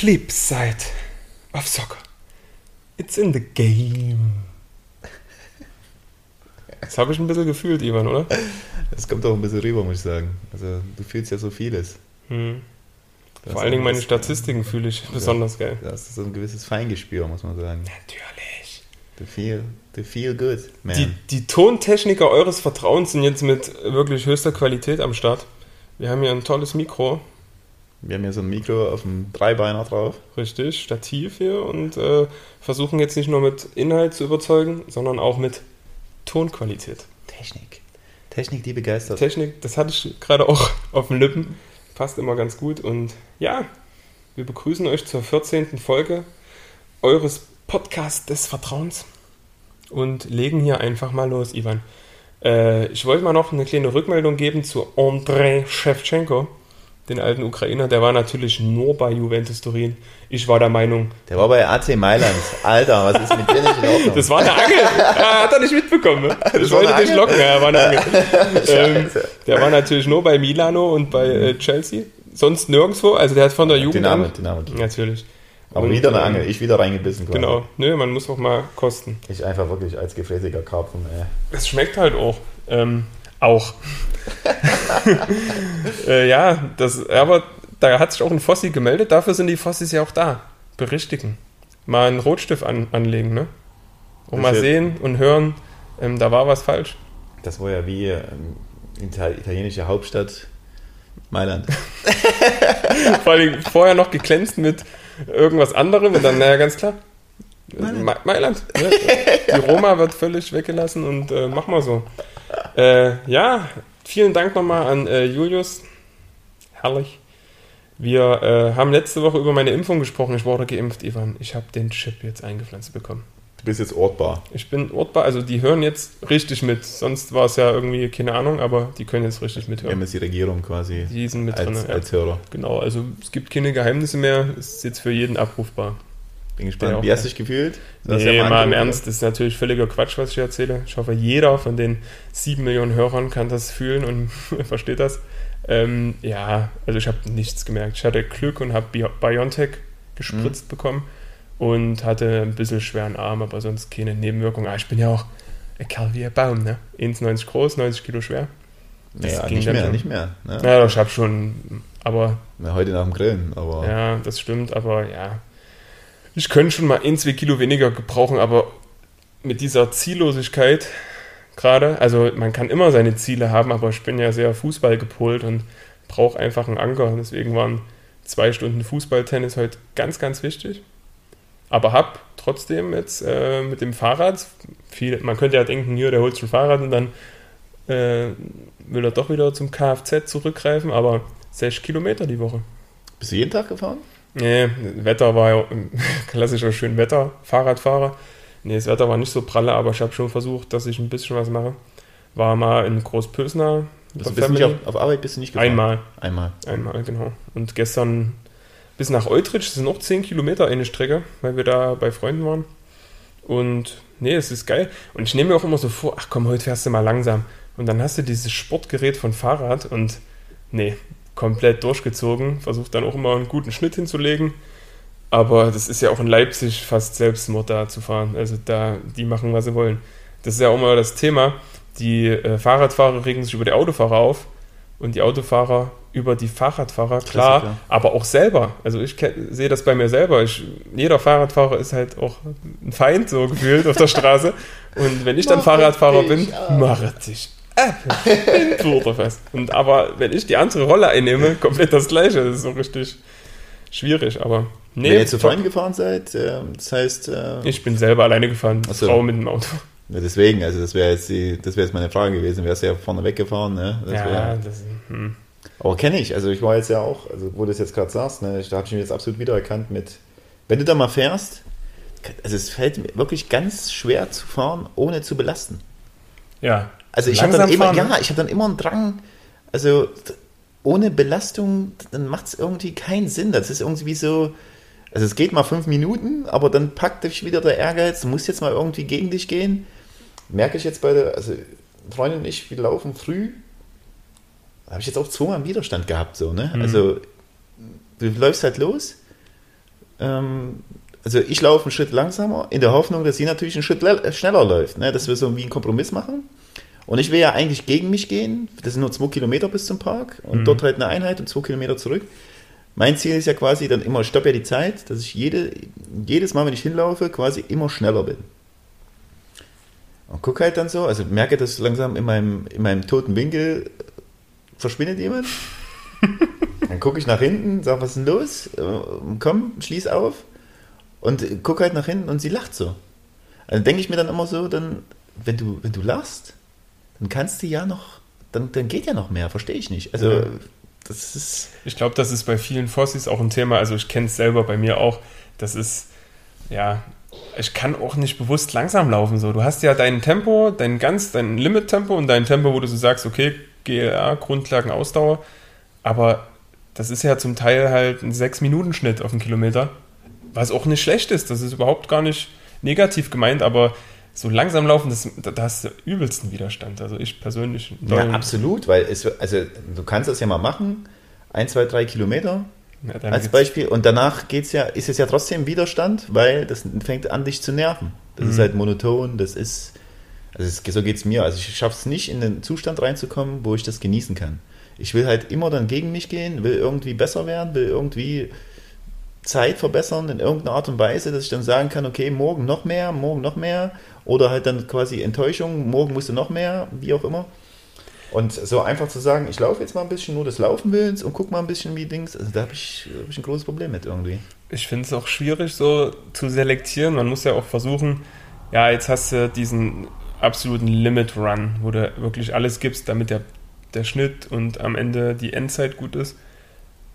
flip side of soccer. It's in the game. Das habe ich ein bisschen gefühlt, Ivan, oder? Das kommt auch ein bisschen rüber, muss ich sagen. Also du fühlst ja so vieles. Hm. Vor allen Dingen meine Statistiken fühle ich besonders geil. Das ist so ein gewisses Feingespür, muss man sagen. Natürlich. The feel, the feel good, man. Die, die Tontechniker eures Vertrauens sind jetzt mit wirklich höchster Qualität am Start. Wir haben hier ein tolles Mikro, Wir haben hier so ein Mikro auf dem Dreibeiner drauf. richtig, Stativ hier und äh, versuchen jetzt nicht nur mit Inhalt zu überzeugen, sondern auch mit Tonqualität. Technik. Technik, die begeistert. Technik, das hatte ich gerade auch auf den Lippen. Passt immer ganz gut. Und ja, wir begrüßen euch zur 14. Folge eures Podcasts des Vertrauens und legen hier einfach mal los, Ivan. Äh, ich wollte mal noch eine kleine Rückmeldung geben zu Andrei Shevchenko, den alten Ukrainer. Der war natürlich nur bei Juventus Turin. Ich war der Meinung, Der war bei AC Mailand. Alter, was ist mit dir nicht in Ordnung? das war eine Angel. Ah, hat er nicht mitbekommen. Ne? Ich war wollte dich locken. Ja, war eine Angel. ähm, der war natürlich nur bei Milano und bei äh, Chelsea. Sonst nirgendwo. Also der hat von der Jugend Dynamo, an. Dynamo. Natürlich. Aber Und, wieder eine ähm, Angel. Ich wieder reingebissen. quasi. Genau. Nö, man muss auch mal kosten. Ich einfach wirklich als gefräßiger Karpfen, ey. Es schmeckt halt auch. Ähm, auch. äh, ja, das, aber da hat sich auch ein Fossi gemeldet. Dafür sind die Fossis ja auch da. Berichtigen. Mal einen Rotstift an, anlegen, ne? Und Das mal sehen und hören, ähm, da war was falsch. Das war ja wie ähm, Ita- italienische Hauptstadt Mailand. Vor allem vorher noch geglänzt mit irgendwas anderem und dann, naja, ganz klar. Mailand. Ma Mailand. Ne? Die Roma wird völlig weggelassen und äh, mach mal so. Äh, ja, vielen Dank nochmal an äh, Julius. Herrlich. Wir äh, haben letzte Woche über meine Impfung gesprochen. Ich wurde geimpft, Ivan. Ich habe den Chip jetzt eingepflanzt bekommen. Du bist jetzt ortbar. Ich bin ortbar, also die hören jetzt richtig mit. Sonst war es ja irgendwie keine Ahnung, aber die können jetzt richtig Wir haben mithören. jetzt die Regierung quasi Die sind mit drin. als, Ja. als Hörer. Genau, also es gibt keine Geheimnisse mehr. Es ist jetzt für jeden abrufbar. Bin gespannt. Wie hast du dich gefühlt? Nee, ja mal im Ernst, das ist natürlich völliger Quatsch, was ich erzähle. Ich hoffe, jeder von den sieben Millionen Hörern kann das fühlen und versteht das. Ähm, ja, also ich habe nichts gemerkt. Ich hatte Glück und habe Bio- Biontech gespritzt Mhm. bekommen und hatte ein bisschen schweren Arm, aber sonst keine Nebenwirkung. Ah, ich bin ja auch ein Kerl wie ein Baum, ne? 1,90 groß, 90 Kilo schwer. Das Naja, ging nicht mehr, nicht mehr. Ne? Ja, ich habe schon, aber Na, heute nach dem Grillen, aber ja, das stimmt, aber ja. Ich könnte schon mal ein, zwei Kilo weniger gebrauchen, aber mit dieser Ziellosigkeit gerade, also man kann immer seine Ziele haben, aber ich bin ja sehr Fußball gepolt und brauche einfach einen Anker. Deswegen waren zwei Stunden Fußballtennis heute ganz, ganz wichtig. Aber hab trotzdem jetzt äh, mit dem Fahrrad, viel, man könnte ja denken, hier, der holt sich ein Fahrrad und dann äh, will er doch wieder zum Kfz zurückgreifen, aber 6 Kilometer die Woche. bist du jeden Tag gefahren? Nee, Wetter war ja klassischer schön Wetter, Fahrradfahrer. Nee, das Wetter war nicht so pralle, aber ich habe schon versucht, dass ich ein bisschen was mache. War mal in der bist du nicht auf, auf Arbeit bist du nicht gefahren? Einmal, Einmal. einmal, genau. Und gestern bis nach Eutrich, das sind noch 10 Kilometer eine Strecke, weil wir da bei Freunden waren. Und nee, es ist geil. Und ich nehme mir auch immer so vor, ach komm, heute fährst du mal langsam. Und dann hast du dieses Sportgerät von Fahrrad und nee, komplett durchgezogen. Versucht dann auch immer einen guten Schnitt hinzulegen. Aber das ist ja auch in Leipzig fast Selbstmord da zu fahren. Also da, die machen, was sie wollen. Das ist ja auch immer das Thema. Die äh, Fahrradfahrer regen sich über die Autofahrer auf und die Autofahrer über die Fahrradfahrer, klar, Klassiker. aber auch selber. Also ich sehe das bei mir selber. Ich, jeder Fahrradfahrer ist halt auch ein Feind so gefühlt auf der Straße. Und wenn ich dann Fahrradfahrer bin, mache dich ab. Fest. Und aber wenn ich die andere Rolle einnehme, komplett das gleiche. Das ist so richtig schwierig. Aber nee, Wenn ihr zu. Freunden gefahren seid, äh, das heißt, äh, ich bin selber alleine gefahren, so. Frau mit dem Auto. ja, deswegen, also das wäre jetzt, die- das wäre jetzt meine Frage gewesen, wärst du ja vorne weggefahren, ne? Das ja, wär, das, hm. aber kenne ich, also ich war jetzt ja auch, also wo du das jetzt gerade sagst, ne, da habe ich mich jetzt absolut wiedererkannt mit, wenn du da mal fährst, also es fällt mir wirklich ganz schwer zu fahren, ohne zu belasten. ja. Also ich habe dann immer, fahren, ne? ja, ich habe dann immer einen Drang, also ohne Belastung, dann macht es irgendwie keinen Sinn. Das ist irgendwie so, also es geht mal fünf Minuten, aber dann packt dich wieder der Ehrgeiz, du musst jetzt mal irgendwie gegen dich gehen. Merke ich jetzt bei der, also Freundin und ich, wir laufen früh, da habe ich jetzt auch zweimal Widerstand gehabt, so, ne? Mhm. Also du läufst halt los ähm, also ich laufe einen Schritt langsamer, in der Hoffnung, dass sie natürlich einen Schritt le- schneller läuft, ne? dass wir so wie einen Kompromiss machen. Und ich will ja eigentlich gegen mich gehen. Das sind nur zwei Kilometer bis zum Park und Mhm. dort halt eine Einheit und zwei Kilometer zurück. Mein Ziel ist ja quasi dann immer, ich stoppe ja die Zeit, dass ich jede, jedes Mal, wenn ich hinlaufe, quasi immer schneller bin. Und gucke halt dann so, also merke, dass langsam in meinem, in meinem toten Winkel verschwindet jemand. dann gucke ich nach hinten, sage, was ist denn los? Äh, Komm, schließ auf. Und gucke halt nach hinten und sie lacht so. Also denke ich mir dann immer so, dann, wenn du, wenn du lachst, dann kannst du ja noch, dann, dann geht ja noch mehr, verstehe ich nicht. Also, Ja. das ist. Ich glaube, das ist bei vielen Fossis auch ein Thema. Also ich kenne es selber bei mir auch. Das ist, ja, ich kann auch nicht bewusst langsam laufen. So, du hast ja dein Tempo, dein ganz, dein Limit-Tempo und dein Tempo, wo du so sagst, okay, GLA, Grundlagen, Ausdauer. Aber das ist ja zum Teil halt ein 6-Minuten-Schnitt auf einen Kilometer. Was auch nicht schlecht ist. Das ist überhaupt gar nicht negativ gemeint, aber so langsam laufen, das, da hast du übelsten Widerstand. Also ich persönlich. Ja, absolut, weil es, also du kannst das ja mal machen, ein, zwei, drei Kilometer Ja, als Beispiel und danach geht's ja, ist es ja trotzdem Widerstand, weil das fängt an, dich zu nerven. Das ist Mhm. halt monoton, das ist, also es, so geht's mir. Also ich schaffe es nicht, in den Zustand reinzukommen, wo ich das genießen kann. Ich will halt immer dann gegen mich gehen, will irgendwie besser werden, will irgendwie Zeit verbessern in irgendeiner Art und Weise, dass ich dann sagen kann, okay, morgen noch mehr, morgen noch mehr oder halt dann quasi Enttäuschung, morgen musst du noch mehr, wie auch immer. Und so einfach zu sagen, ich laufe jetzt mal ein bisschen nur des Laufen willens und guck mal ein bisschen wie Dings, also da habe ich, hab ich ein großes Problem mit irgendwie. Ich finde es auch schwierig, so zu selektieren. Man muss ja auch versuchen, ja, jetzt hast du diesen absoluten Limit-Run, wo du wirklich alles gibst, damit der, der Schnitt und am Ende die Endzeit gut ist.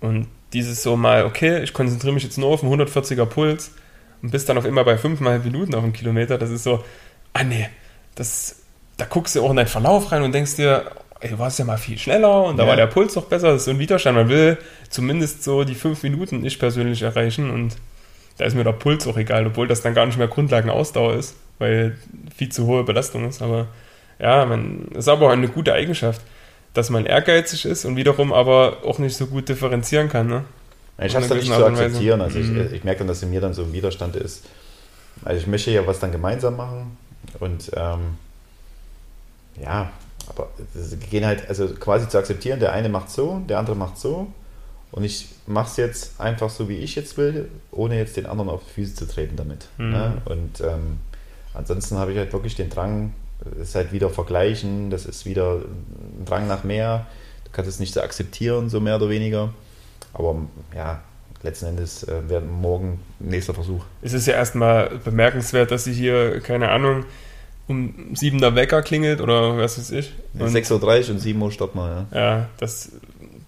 Und dieses so mal, okay, ich konzentriere mich jetzt nur auf einen 140er Puls und bist dann auf immer bei 5,5 Minuten auf einen Kilometer, das ist so, ah nee, das, da guckst du auch in deinen Verlauf rein und denkst dir, ey, du warst ja mal viel schneller und da Ja. war der Puls doch besser, das ist so ein Widerstand. Man will zumindest so die 5 Minuten ich persönlich erreichen und da ist mir der Puls auch egal, obwohl das dann gar nicht mehr Grundlagenausdauer ist, weil viel zu hohe Belastung ist. Aber ja, man, das ist aber auch eine gute Eigenschaft, dass man ehrgeizig ist und wiederum aber auch nicht so gut differenzieren kann. Ne? Ich habe es dann nicht zu akzeptieren. Also ich, Mhm. ich merke dann, dass in mir dann so ein Widerstand ist. Also ich möchte ja was dann gemeinsam machen und ähm, ja, aber es gehen halt, also quasi zu akzeptieren, der eine macht so, der andere macht so und ich mache es jetzt einfach so, wie ich jetzt will, ohne jetzt den anderen auf die Füße zu treten damit. Mhm. Ne? Und ähm, ansonsten habe ich halt wirklich den Drang, es ist halt wieder vergleichen, das ist wieder ein Drang nach mehr. Du kannst es nicht so akzeptieren, so mehr oder weniger. Aber ja, letzten Endes äh, werden morgen nächster Versuch. Es ist ja erstmal bemerkenswert, dass sie hier, keine Ahnung, um 7 der Wecker klingelt oder was weiß ich. Und 6.30 Uhr und 7 Uhr starten wir, ja. Ja, das,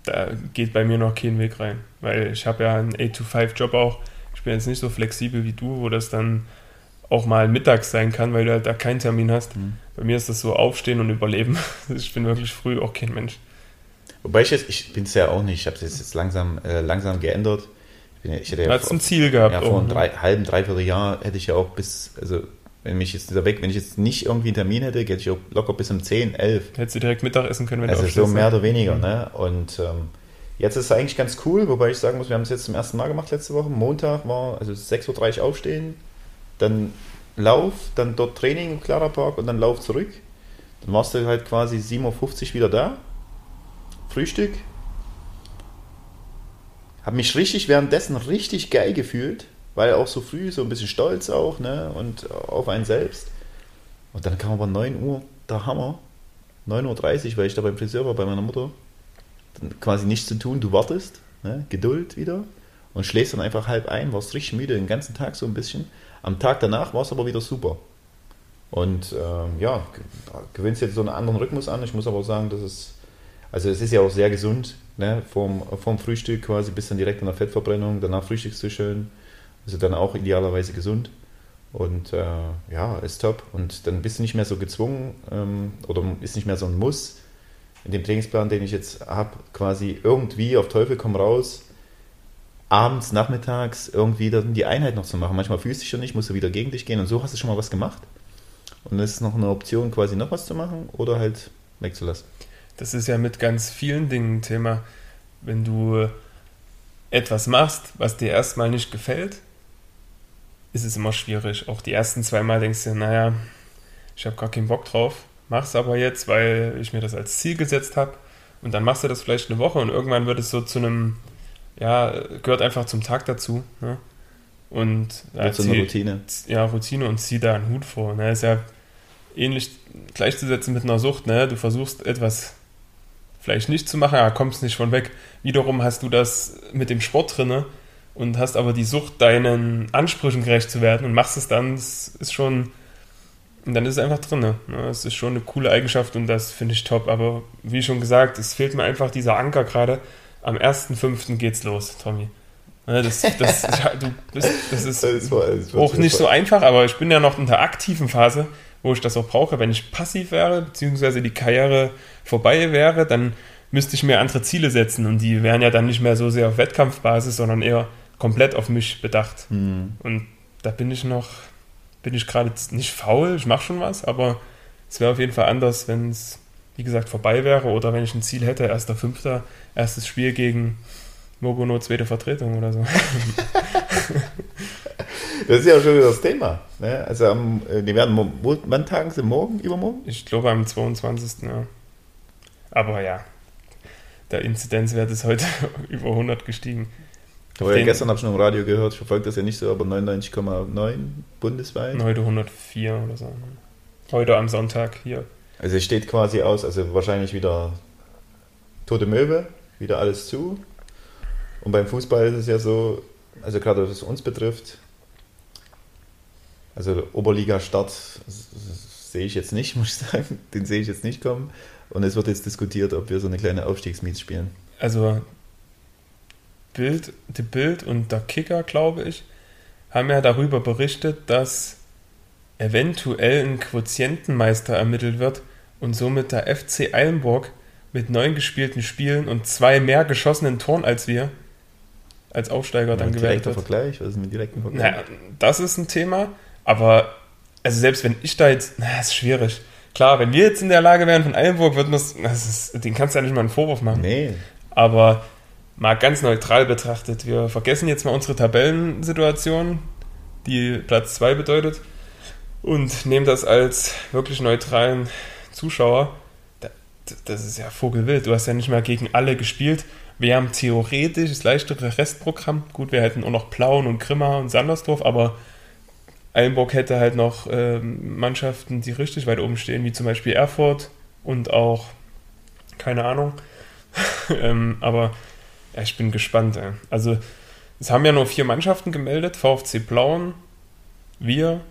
da geht bei mir noch kein Weg rein. Weil ich habe ja einen 8-to-5-Job auch. Ich bin jetzt nicht so flexibel wie du, wo das dann auch mal mittags sein kann, weil du halt da keinen Termin hast. Mhm. Bei mir ist das so aufstehen und überleben. Ich bin wirklich früh auch kein Mensch. Wobei ich jetzt, ich bin es ja auch nicht, ich habe es jetzt langsam, äh, langsam geändert. Ich, bin ja, ich hätte Du ja hast vor, ein Ziel gehabt. ja, vor einem ne? drei, halben, dreiviertel Jahr hätte ich ja auch bis, also wenn mich jetzt dieser weg, wenn ich jetzt nicht irgendwie einen Termin hätte, hätte ich auch locker bis um 10, 11. Hättest du direkt Mittag essen können, wenn Also du so aufstehst. mehr ne? oder weniger, Mhm. ne? Und ähm, jetzt ist es eigentlich ganz cool, wobei ich sagen muss, wir haben es jetzt zum ersten Mal gemacht letzte Woche. Montag war also 6.30 Uhr aufstehen, dann Lauf, dann dort Training im Clara Park und dann Lauf zurück. Dann warst du halt quasi 7.50 Uhr wieder da. Frühstück. Habe mich richtig währenddessen richtig geil gefühlt, weil auch so früh, so ein bisschen stolz auch, ne? Und auf einen selbst. Und dann kam aber 9 Uhr der Hammer. 9.30 Uhr, weil ich da beim Friseur war bei meiner Mutter. Dann quasi nichts zu tun, du wartest, ne? Geduld wieder und schläfst dann einfach halb ein, warst richtig müde den ganzen Tag so ein bisschen. Am Tag danach war es aber wieder super. Und ähm, ja, ge- gewöhnst jetzt so einen anderen Rhythmus an. Ich muss aber sagen, dass es, also es ist ja auch sehr gesund, ne? Vorm, vorm Frühstück quasi bis dann direkt an der Fettverbrennung, danach frühstückst du schön, also dann auch idealerweise gesund. Und äh, ja, ist top. Und dann bist du nicht mehr so gezwungen ähm, oder ist nicht mehr so ein Muss in dem Trainingsplan, den ich jetzt habe, quasi irgendwie auf Teufel komm raus, abends, nachmittags irgendwie dann die Einheit noch zu machen. Manchmal fühlst du dich schon nicht, musst du wieder gegen dich gehen und so hast du schon mal was gemacht. Und es ist noch eine Option, quasi noch was zu machen oder halt wegzulassen. Das ist ja mit ganz vielen Dingen ein Thema. Wenn du etwas machst, was dir erstmal nicht gefällt, ist es immer schwierig. Auch die ersten zwei Mal denkst du, naja, ich habe gar keinen Bock drauf, mach's aber jetzt, weil ich mir das als Ziel gesetzt habe. Und dann machst du das vielleicht eine Woche und irgendwann wird es so zu einem, ja, gehört einfach zum Tag dazu. Ne? Und ja, so eine Routine. Ja, Routine und zieh da einen Hut vor. Ne? Ist ja ähnlich gleichzusetzen mit einer Sucht. Ne? Du versuchst etwas vielleicht nicht zu machen, aber kommst nicht von weg. Wiederum hast du das mit dem Sport drin und hast aber die Sucht, deinen Ansprüchen gerecht zu werden und machst es dann, das ist schon, und dann ist es einfach drin. Ne? Das ist schon eine coole Eigenschaft und das finde ich top. Aber wie schon gesagt, es fehlt mir einfach dieser Anker gerade. Am 1.5. geht's los, Tommy. Das, das, du bist, das ist das war, das auch nicht so einfach, aber ich bin ja noch in der aktiven Phase wo ich das auch brauche. Wenn ich passiv wäre, beziehungsweise die Karriere vorbei wäre, dann müsste ich mir andere Ziele setzen und die wären ja dann nicht mehr so sehr auf Wettkampfbasis, sondern eher komplett auf mich bedacht. Mhm. Und da bin ich noch, bin ich gerade nicht faul, ich mache schon was, aber es wäre auf jeden Fall anders, wenn es, wie gesagt, vorbei wäre oder wenn ich ein Ziel hätte, erster Fünfter, erstes Spiel gegen Mogono, zweite Vertretung oder so. Das ist ja schon wieder das Thema. Ne? Also am, äh, die werden, wann tagen sie? Morgen, übermorgen? Ich glaube am 22. Ja. Aber ja, der Inzidenzwert ist heute über 100 gestiegen. Aber ja, gestern habe ich noch im Radio gehört, ich verfolge das ja nicht so, aber 99,9 bundesweit. Heute 104 oder so. Heute am Sonntag hier. Also es steht quasi aus, also wahrscheinlich wieder tote Möwe, wieder alles zu. Und beim Fußball ist es ja so, also gerade was uns betrifft, also Oberliga-Start sehe ich jetzt nicht, muss ich sagen. Den sehe ich jetzt nicht kommen. Und es wird jetzt diskutiert, ob wir so eine kleine Aufstiegsmiet spielen. Also Bild, die Bild und der Kicker, glaube ich, haben ja darüber berichtet, dass eventuell ein Quotientenmeister ermittelt wird und somit der FC Eilenburg mit neun gespielten Spielen und zwei mehr geschossenen Toren als wir als Aufsteiger ja, dann gewertet wird. Vergleich, was ist mit direkten Vergleich? Naja, das ist ein Thema. Aber, also selbst wenn ich da jetzt, na, ist schwierig. Klar, wenn wir jetzt in der Lage wären von Eilenburg, würden wir es, den kannst du ja nicht mal einen Vorwurf machen. Nee. Aber mal ganz neutral betrachtet, wir vergessen jetzt mal unsere Tabellensituation, die Platz 2 bedeutet, und nehmen das als wirklich neutralen Zuschauer. Das ist ja Vogelwild. Du hast ja nicht mal gegen alle gespielt. Wir haben theoretisch das leichtere Restprogramm. Gut, wir hätten auch noch Plauen und Grimma und Sandersdorf, aber Eilenburg hätte halt noch ähm, Mannschaften, die richtig weit oben stehen, wie zum Beispiel Erfurt und auch, keine Ahnung. ähm, aber ja, ich bin gespannt. Ey. Also, es haben ja nur vier Mannschaften gemeldet: VfC Plauen, wir,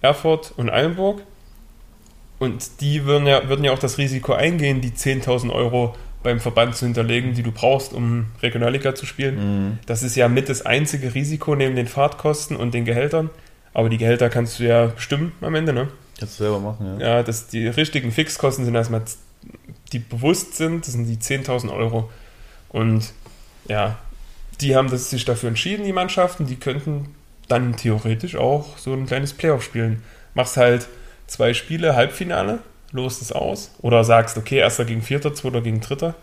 Erfurt und Eilenburg. Und die würden ja, würden ja auch das Risiko eingehen, die 10.000 Euro beim Verband zu hinterlegen, die du brauchst, um Regionalliga zu spielen. Mhm. Das ist ja mit das einzige Risiko neben den Fahrtkosten und den Gehältern. Aber die Gehälter kannst du ja bestimmen am Ende, ne? Kannst du selber machen, ja. Ja, dass die richtigen Fixkosten sind erstmal, die bewusst sind, das sind die 10.000 Euro. Und ja, die haben das, sich dafür entschieden, die Mannschaften, die könnten dann theoretisch auch so ein kleines Playoff spielen. Machst halt zwei Spiele, Halbfinale, lost es aus. Oder sagst, okay, erster gegen vierter, zweiter gegen dritter.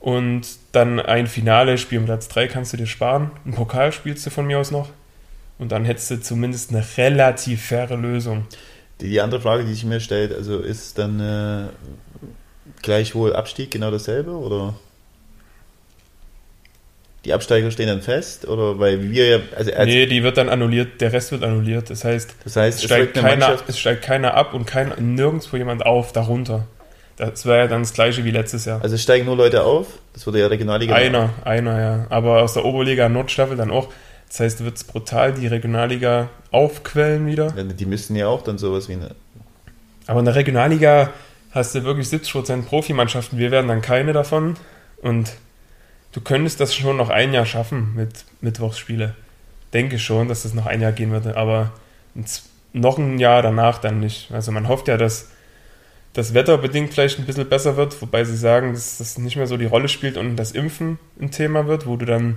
Und dann ein Finale, Spiel um Platz 3 kannst du dir sparen. Ein Pokal spielst du von mir aus noch. Und dann hättest du zumindest eine relativ faire Lösung. Die, die andere Frage, die sich mir stellt, also ist dann äh, gleichwohl Abstieg genau dasselbe oder? Die Absteiger stehen dann fest oder weil wir ja. Also nee, die wird dann annulliert, der Rest wird annulliert. Das heißt, das heißt es, steigt es keiner, es steigt keiner ab und kein, nirgendwo jemand auf darunter. Das wäre ja dann das gleiche wie letztes Jahr. Also steigen nur Leute auf? Das wurde ja Regionalliga. Einer, machen. einer, ja. Aber aus der Oberliga Nordstaffel dann auch. Das heißt, wird es brutal die Regionalliga aufquellen wieder. Ja, die müssten ja auch dann sowas wie eine. Aber in der Regionalliga hast du wirklich 70% Profimannschaften. Wir werden dann keine davon. Und du könntest das schon noch ein Jahr schaffen mit Mittwochsspiele. Denke schon, dass das noch ein Jahr gehen würde. Aber noch ein Jahr danach dann nicht. Also man hofft ja, dass das Wetter bedingt vielleicht ein bisschen besser wird, wobei sie sagen, dass das nicht mehr so die Rolle spielt und das Impfen ein Thema wird, wo du dann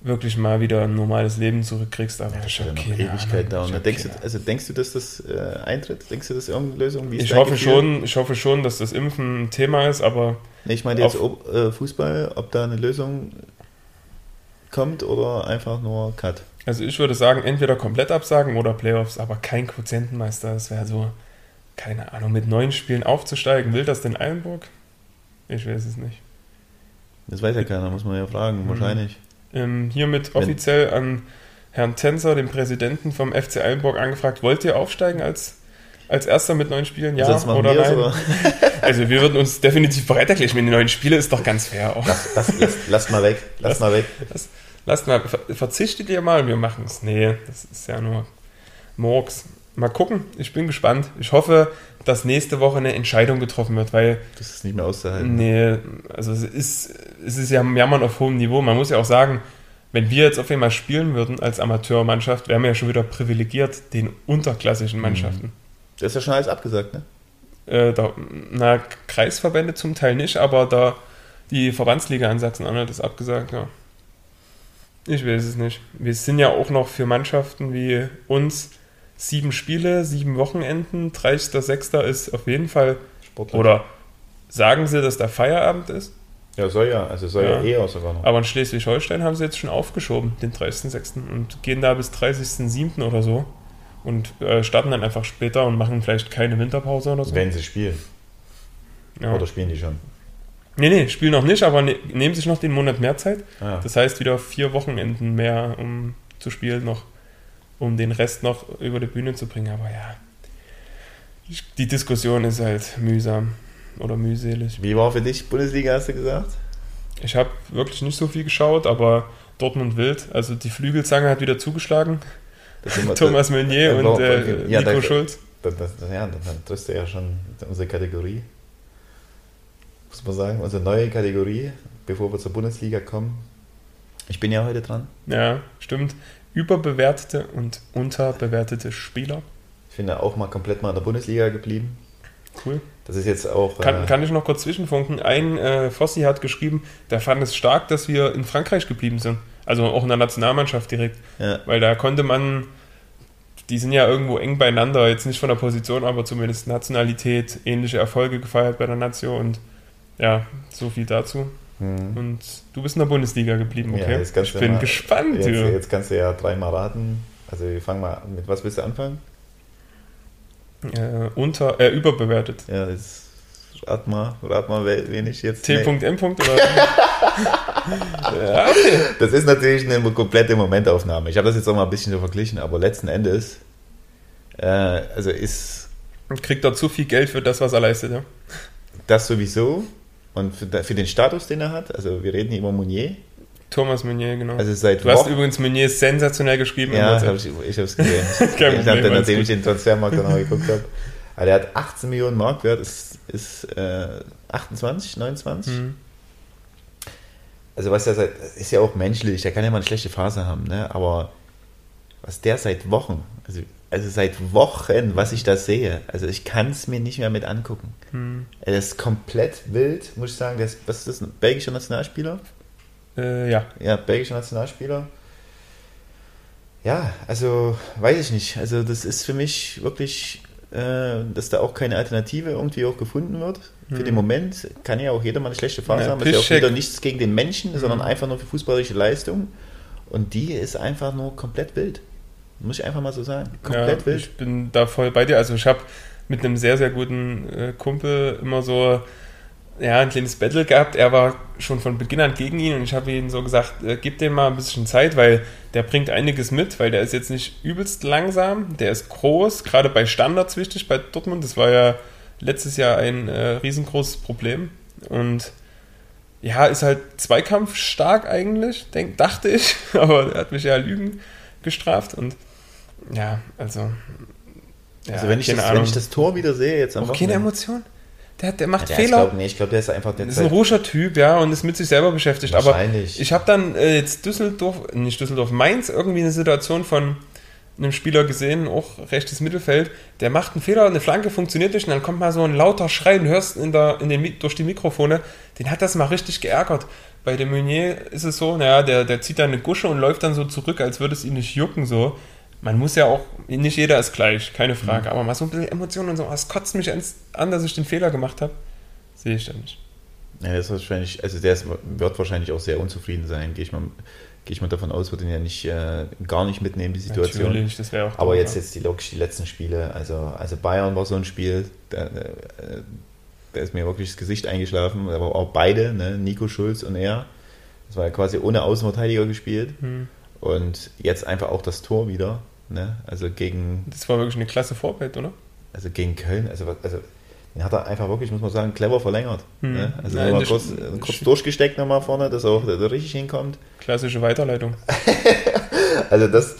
wirklich mal wieder ein normales Leben zurückkriegst. Aber ja, das ist ja noch Ewigkeit da. Und denkst, du, also denkst du, dass das äh, eintritt? Denkst du, das ist irgendeine Lösung? ich, hoffe schon, ich hoffe schon, dass das Impfen ein Thema ist, aber. Nee, ich meine jetzt ob, äh, Fußball, ob da eine Lösung kommt oder einfach nur Cut. Also ich würde sagen, entweder komplett absagen oder Playoffs, aber kein Quotientenmeister. Das wäre so, keine Ahnung, mit neun Spielen aufzusteigen. Will das denn Eilenburg? Ich weiß es nicht. Das weiß ja keiner, muss man ja fragen, Mhm. wahrscheinlich. Ähm, hiermit offiziell an Herrn Tenzer, den Präsidenten vom FC Eilenburg, angefragt, wollt ihr aufsteigen als, als Erster mit neun Spielen? Ja machen oder nein? oder? Also wir würden uns definitiv bereit erklären. Meine, die neuen Spiele ist doch ganz fair. Auch. Lass, lass, lass, lass mal weg, lass mal weg. Lasst mal, ver verzichtet ihr mal, wir machen es. Nee, das ist ja nur Murks. Mal gucken, ich bin gespannt. Ich hoffe, dass nächste Woche eine Entscheidung getroffen wird, weil, Das ist nicht mehr auszuhalten. nee, also es ist, es ist ja Jammern auf hohem Niveau. Man muss ja auch sagen, wenn wir jetzt auf einmal spielen würden als Amateurmannschaft, wären wir ja schon wieder privilegiert den unterklassischen Mannschaften. Das ist ja schon alles abgesagt, ne? Äh, da, na, Kreisverbände zum Teil nicht, aber da die Verbandsliga in Sachsen-Anhalt ist abgesagt, ja. Ich weiß es nicht. Wir sind ja auch noch für Mannschaften wie uns sieben Spiele, sieben Wochenenden, 30.06. ist auf jeden Fall, Sportler. oder sagen sie, dass da Feierabend ist, Ja, soll ja, also soll ja, Ja. eher sogar noch. aber in Schleswig-Holstein haben sie jetzt schon aufgeschoben, den 30.06. und gehen da bis 30.07. oder so und äh, starten dann einfach später und machen vielleicht keine Winterpause oder so. Wenn sie spielen. ja. Oder spielen die schon? Nee, nee, spielen noch nicht, aber ne, nehmen sich noch den Monat mehr Zeit. Ah, Das heißt wieder vier Wochenenden mehr, um zu spielen noch, um den Rest noch über die Bühne zu bringen. Aber ja, die Diskussion ist halt mühsam oder mühselig. Wie war für dich Bundesliga, hast du gesagt? Ich habe wirklich nicht so viel geschaut, aber Dortmund wild, also die Flügelzange hat wieder zugeschlagen. Thomas Meunier und äh, ja, Nico da- Schulz. Das, das, ja, dann, dann triffst du ja schon unsere Kategorie. Muss man sagen, unsere neue Kategorie, bevor wir zur Bundesliga kommen. Ich bin ja heute dran. Ja, stimmt. Überbewertete und unterbewertete Spieler. Ich bin ja auch mal komplett mal in der Bundesliga geblieben. Cool. Das ist jetzt auch. Kann, äh, kann ich noch kurz zwischenfunken? Ein äh, Fossi hat geschrieben, der fand es stark, dass wir in Frankreich geblieben sind. Also auch in der Nationalmannschaft direkt. ja, Weil da konnte man, die sind ja irgendwo eng beieinander, jetzt nicht von der Position, aber zumindest Nationalität, ähnliche Erfolge gefeiert bei der Nation und ja, so viel dazu. Hm. Und du bist in der Bundesliga geblieben, Ja, okay? jetzt kannst ich du bin mal- gespannt. Jetzt, hier. jetzt kannst du ja dreimal raten. Also wir fangen mal an. Mit was willst du anfangen? Äh, unter, äh, überbewertet. Ja, jetzt rat mal, rat mal, wen wen ich jetzt. T.M. Nee. oder? ja, okay. Das ist natürlich eine komplette Momentaufnahme. Ich habe das jetzt auch mal ein bisschen so verglichen, aber letzten Endes, äh, also ist Und kriegt er zu viel Geld für das, was er leistet, ja? das sowieso und für, für den Status, den er hat, also wir reden hier über Mounier, Thomas Meunier, genau. also seit Du hast Wochen- übrigens Meunier sensationell geschrieben. Ja, hab ich, ich habe es gesehen. Kein ich Problem, habe dann, nachdem ich den Transfermarkt dann auch geguckt habe. Aber der hat 18 Millionen Marktwert, ist, ist äh, 28, 29. Hm. Also was der seit, ist ja auch menschlich, der kann ja mal eine schlechte Phase haben, ne? aber was der seit Wochen, also, also seit Wochen, was ich da sehe, also ich kann es mir nicht mehr mit angucken. Hm. Er ist komplett wild, muss ich sagen. Ist, was ist das, ein belgischer Nationalspieler? Äh, ja. Ja, belgischer Nationalspieler. Ja, also weiß ich nicht. Also das ist für mich wirklich, äh, dass da auch keine Alternative irgendwie auch gefunden wird. Für Mhm. den Moment kann ja auch jeder mal eine schlechte Phase Ja, haben. Das ist ja auch wieder nichts gegen den Menschen, sondern Mhm. einfach nur für fußballische Leistung. Und die ist einfach nur komplett wild. Muss ich einfach mal so sagen. Komplett ja, wild. Ich bin da voll bei dir. Also ich habe mit einem sehr, sehr guten äh, Kumpel immer so ja, ein kleines Battle gehabt. Er war schon von Beginn an gegen ihn und ich habe ihm so gesagt, äh, gib dem mal ein bisschen Zeit, weil der bringt einiges mit, weil der ist jetzt nicht übelst langsam, der ist groß, gerade bei Standards wichtig bei Dortmund. Das war ja letztes Jahr ein äh, riesengroßes Problem und ja, ist halt zweikampfstark eigentlich, denk, dachte ich, aber er hat mich ja Lügen gestraft und ja, also. Ja, also wenn ich, keine das, wenn ich das Tor wieder sehe, jetzt am Auch keine Wochenende- Emotion. Der, der macht Ja, der ist, Fehler. glaub, nee, ich glaube, der ist einfach der ist ein ruscher Typ, ja, und ist mit sich selber beschäftigt. Aber ich habe dann äh, jetzt Düsseldorf, nicht Düsseldorf, Mainz, irgendwie eine Situation von einem Spieler gesehen, auch rechtes Mittelfeld, der macht einen Fehler, eine Flanke funktioniert nicht und dann kommt mal so ein lauter Schrei und hörst in der, in den, durch die Mikrofone, den hat das mal richtig geärgert. Bei dem Meunier ist es so, naja, der, der zieht dann eine Gusche und läuft dann so zurück, als würde es ihm nicht jucken, so. Man muss ja auch, nicht jeder ist gleich, keine Frage, aber mal so ein bisschen Emotionen und so, es kotzt mich an, dass ich den Fehler gemacht habe, sehe ich dann nicht. Ja, das ist wahrscheinlich, also der ist, wird wahrscheinlich auch sehr unzufrieden sein, gehe ich mal, gehe ich mal davon aus, wird ihn ja nicht, äh, gar nicht mitnehmen, die Situation. Natürlich, das wäre auch Aber doof, jetzt, ja. jetzt die, wirklich die letzten Spiele, also, also Bayern war so ein Spiel, da, äh, da ist mir wirklich das Gesicht eingeschlafen, aber auch beide, ne? Nico Schulz und er, das war ja quasi ohne Außenverteidiger gespielt Hm. und jetzt einfach auch das Tor wieder, ne? also gegen, Das war wirklich eine klasse Vorbild, oder? also gegen Köln, also, also den hat er einfach wirklich, muss man sagen, clever verlängert. Hm. Ne? Also Nein, das- kurz, kurz durchgesteckt nochmal vorne, dass er auch da richtig hinkommt. Klassische Weiterleitung. Also das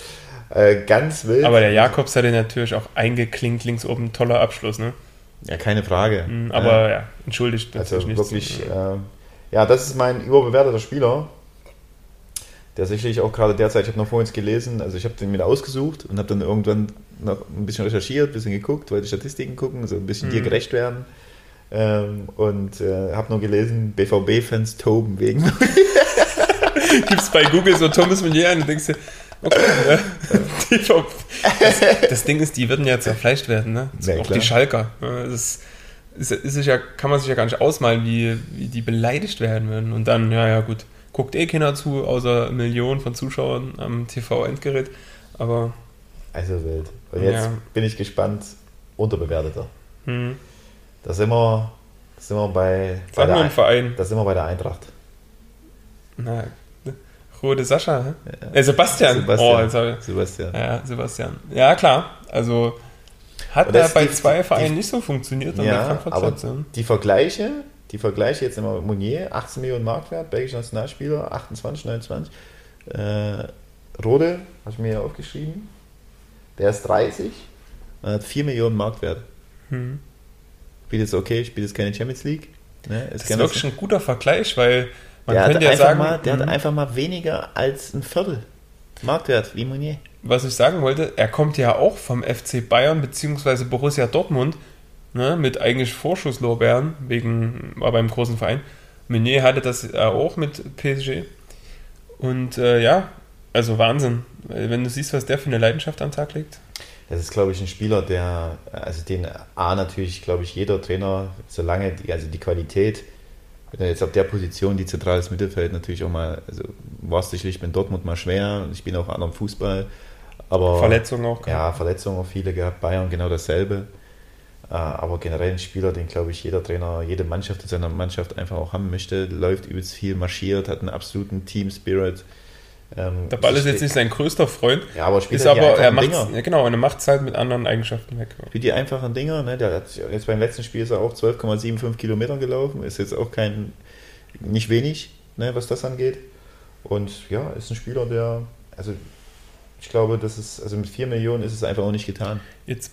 äh, ganz wild. Aber der Jakobs hat den natürlich auch eingeklinkt, links oben, toller Abschluss, ne? ja, keine Frage. Hm, Ja. Aber ja, entschuldigt Also wirklich, äh, ja, das ist mein überbewerteter Spieler, der sicherlich auch gerade derzeit, ich habe noch vorhin gelesen, also ich habe den mir ausgesucht und habe dann irgendwann noch ein bisschen recherchiert, ein bisschen geguckt, wollte Statistiken gucken, so ein bisschen Mhm. dir gerecht werden. Ähm, und äh, habe nur gelesen, BVB-Fans toben wegen. gibst bei Google so Thomas Meunier und denkst dir, okay, ne? die, das, das Ding ist, die würden ja zerfleischt werden, ne? Ja, auch klar. die Schalker. Das ist, ist sich ja, kann man sich ja gar nicht ausmalen, wie, wie die beleidigt werden würden. Und dann, ja, ja, gut, guckt eh keiner zu, außer Millionen von Zuschauern am TV-Endgerät. Aber, Also wild. Und jetzt Ja. bin ich gespannt, unterbewerteter. hm, Da sind wir, da sind wir bei, bei der, ein Verein. da sind wir bei der Eintracht. Na? Rode Sascha, hä? Äh, Sebastian. Sebastian. Oh, ich, Sebastian. ja, Sebastian. Ja, klar. Also, hat er bei die- zwei Vereinen die- nicht so funktioniert Ja, aber die Vergleiche, die Vergleiche jetzt immer Monier, 18 Millionen Marktwert, belgischer Nationalspieler, 28, 29. Äh, Rode, habe ich mir hier aufgeschrieben, der ist 30 und hat 4 Millionen Marktwert. Hm. Spielt jetzt okay, spielt jetzt keine Champions League. Ne, Das ist wirklich ein guter Vergleich, weil man der könnte ja sagen, mal, der hat mhm, einfach mal weniger als ein Viertel Marktwert wie Monier. was ich sagen wollte, er kommt ja auch vom FC Bayern bzw. Borussia Dortmund ne, mit eigentlich Vorschusslorbeeren, wegen, war beim großen Verein. Meunier hatte das auch mit PSG. Und äh, ja, also Wahnsinn. Weil Wenn du siehst, was der für eine Leidenschaft an den Tag legt. Das ist, glaube ich, ein Spieler, der, also den A natürlich, glaube ich, jeder Trainer, solange die, also die Qualität, jetzt auf der Position, die zentrales Mittelfeld natürlich auch mal, also war es sicherlich in Dortmund mal schwer, ich bin auch anderen Fußball, aber Verletzungen auch. ja, Verletzungen auch viele gehabt, Bayern genau dasselbe. Äh, Aber generell ein Spieler, den glaube ich jeder Trainer, jede Mannschaft in seiner Mannschaft einfach auch haben möchte, läuft übelst viel, marschiert, hat einen absoluten Team Spirit. Ähm, Der Ball ist jetzt nicht sein größter Freund, Ja, aber spielt ist halt aber, er macht ja, genau, und er macht es halt mit anderen Eigenschaften weg. Spielt die einfachen Dinger, ne? Der hat jetzt beim letzten Spiel ist er auch 12,75 Kilometer gelaufen, ist jetzt auch kein, nicht wenig, ne, was das angeht. Und ja, ist ein Spieler, der, also ich glaube, das ist, also mit 4 Millionen ist es einfach auch nicht getan. Jetzt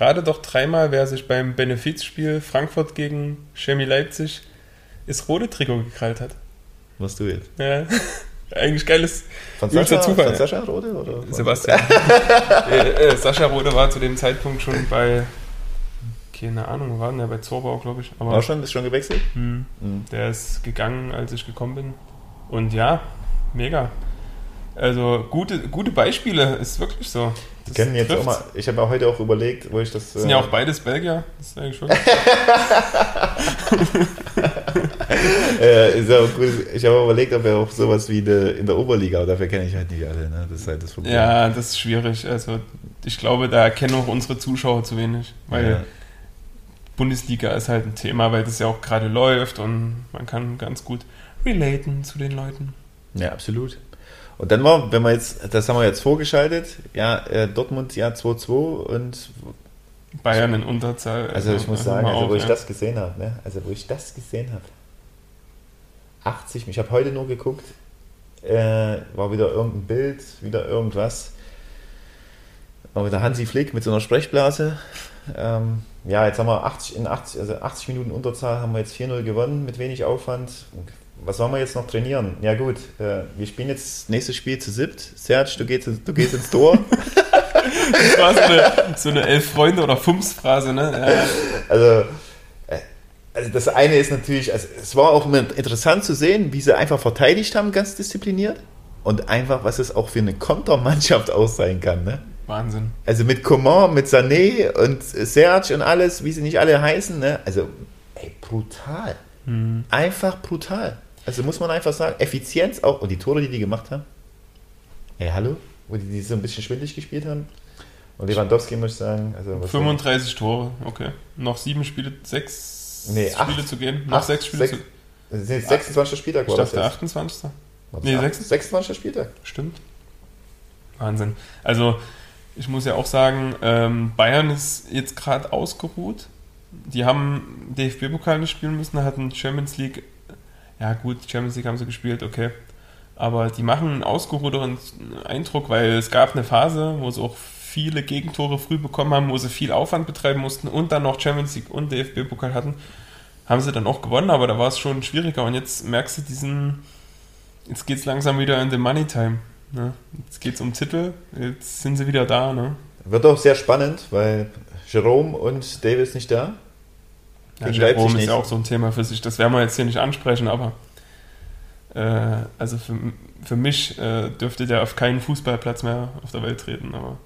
rate doch dreimal, wer sich beim Benefizspiel Frankfurt gegen Chemie Leipzig das rote Trikot gekrallt hat. Was du jetzt? Ja. Eigentlich geiles Von Sascha, Zufall, von. Sascha Rode? Oder? Sebastian. äh, äh, Sascha Rode war zu dem Zeitpunkt schon bei, keine Ahnung, war denn der? Bei Zorbau, glaube ich. Aber War schon, ist schon gewechselt? hm, Mhm. der ist gegangen, als ich gekommen bin. Und ja, mega. Also gute, gute Beispiele, ist wirklich so. Die können jetzt auch mal, ich habe heute auch überlegt, wo ich das. Das sind äh, ja auch beides Belgier. Das ist eigentlich wirklich. äh. Ich habe überlegt, ob er auch sowas wie eine, in der Oberliga, aber dafür kenne ich halt nicht alle. Ne? Das ist halt das Problem. Ja, das ist schwierig. Also ich glaube, da kennen auch unsere Zuschauer zu wenig, weil Ja. Bundesliga ist halt ein Thema, weil das ja auch gerade läuft und man kann ganz gut relaten zu den Leuten. Ja, absolut. Und dann war, wenn wir jetzt, das haben wir jetzt vorgeschaltet, ja, äh, Dortmund ja 2-2 und Bayern in Unterzahl. also ich muss sagen, also wo ich das gesehen habe, ne? also wo ich das gesehen habe, 80, ich habe heute nur geguckt, äh, war wieder irgendein Bild, wieder irgendwas, war wieder Hansi Flick mit so einer Sprechblase. Ähm, ja, jetzt haben wir 80, in 80, also 80 Minuten Unterzahl, haben wir jetzt 4-0 gewonnen mit wenig Aufwand. Was wollen wir jetzt noch trainieren? Ja gut, äh, wir spielen jetzt nächstes Spiel zu siebt. Serge, du gehst, du gehst ins Tor. Das war so eine, so eine Elf-Freunde- oder Fums-Phrase, ne? Ja. Also, äh, also das eine ist natürlich, also es war auch interessant zu sehen, wie sie einfach verteidigt haben, ganz diszipliniert. Und einfach, was es auch für eine Kontermannschaft aus sein kann. Ne? Wahnsinn. Also mit Coman, mit Sané und Serge und alles, wie sie nicht alle heißen. Ne? Also, ey, brutal. Hm. Einfach brutal. Also muss man einfach sagen, Effizienz auch. Und die Tore, die die gemacht haben. Hey, hallo? Wo die, die so ein bisschen schwindlig gespielt haben. Und Lewandowski muss ich sagen, also was 35 Tore, okay. Noch sieben Spiele, sechs Nee, acht. Spiele zu gehen. Noch Acht, sechs Spiele sechs- zu Das ist jetzt 26. Spieltag, Ich war das dachte jetzt? 28. War das Nee, acht- sechs- 26. Spieltag. Stimmt. Wahnsinn. Also, ich muss ja auch sagen, ähm, Bayern ist jetzt gerade ausgeruht. Die haben DFB-Pokal nicht spielen müssen, hatten Champions League. Ja, gut, Champions League haben sie gespielt, okay. Aber die machen einen ausgeruhteren Eindruck, weil es gab eine Phase, wo sie auch viele Gegentore früh bekommen haben, wo sie viel Aufwand betreiben mussten und dann noch Champions League und DFB-Pokal hatten. Haben sie dann auch gewonnen, aber da war es schon schwieriger. Und jetzt merkst du diesen, jetzt geht es langsam wieder in den Money Time. Ne? Jetzt geht es um Titel, jetzt sind sie wieder da. Ne? Wird auch sehr spannend, weil Jerome und Davis nicht da. Ja, Leipzig ist ja auch so ein Thema für sich. Das werden wir jetzt hier nicht ansprechen, aber äh, also für, für mich äh, dürfte der auf keinen Fußballplatz mehr auf der Welt treten. Aber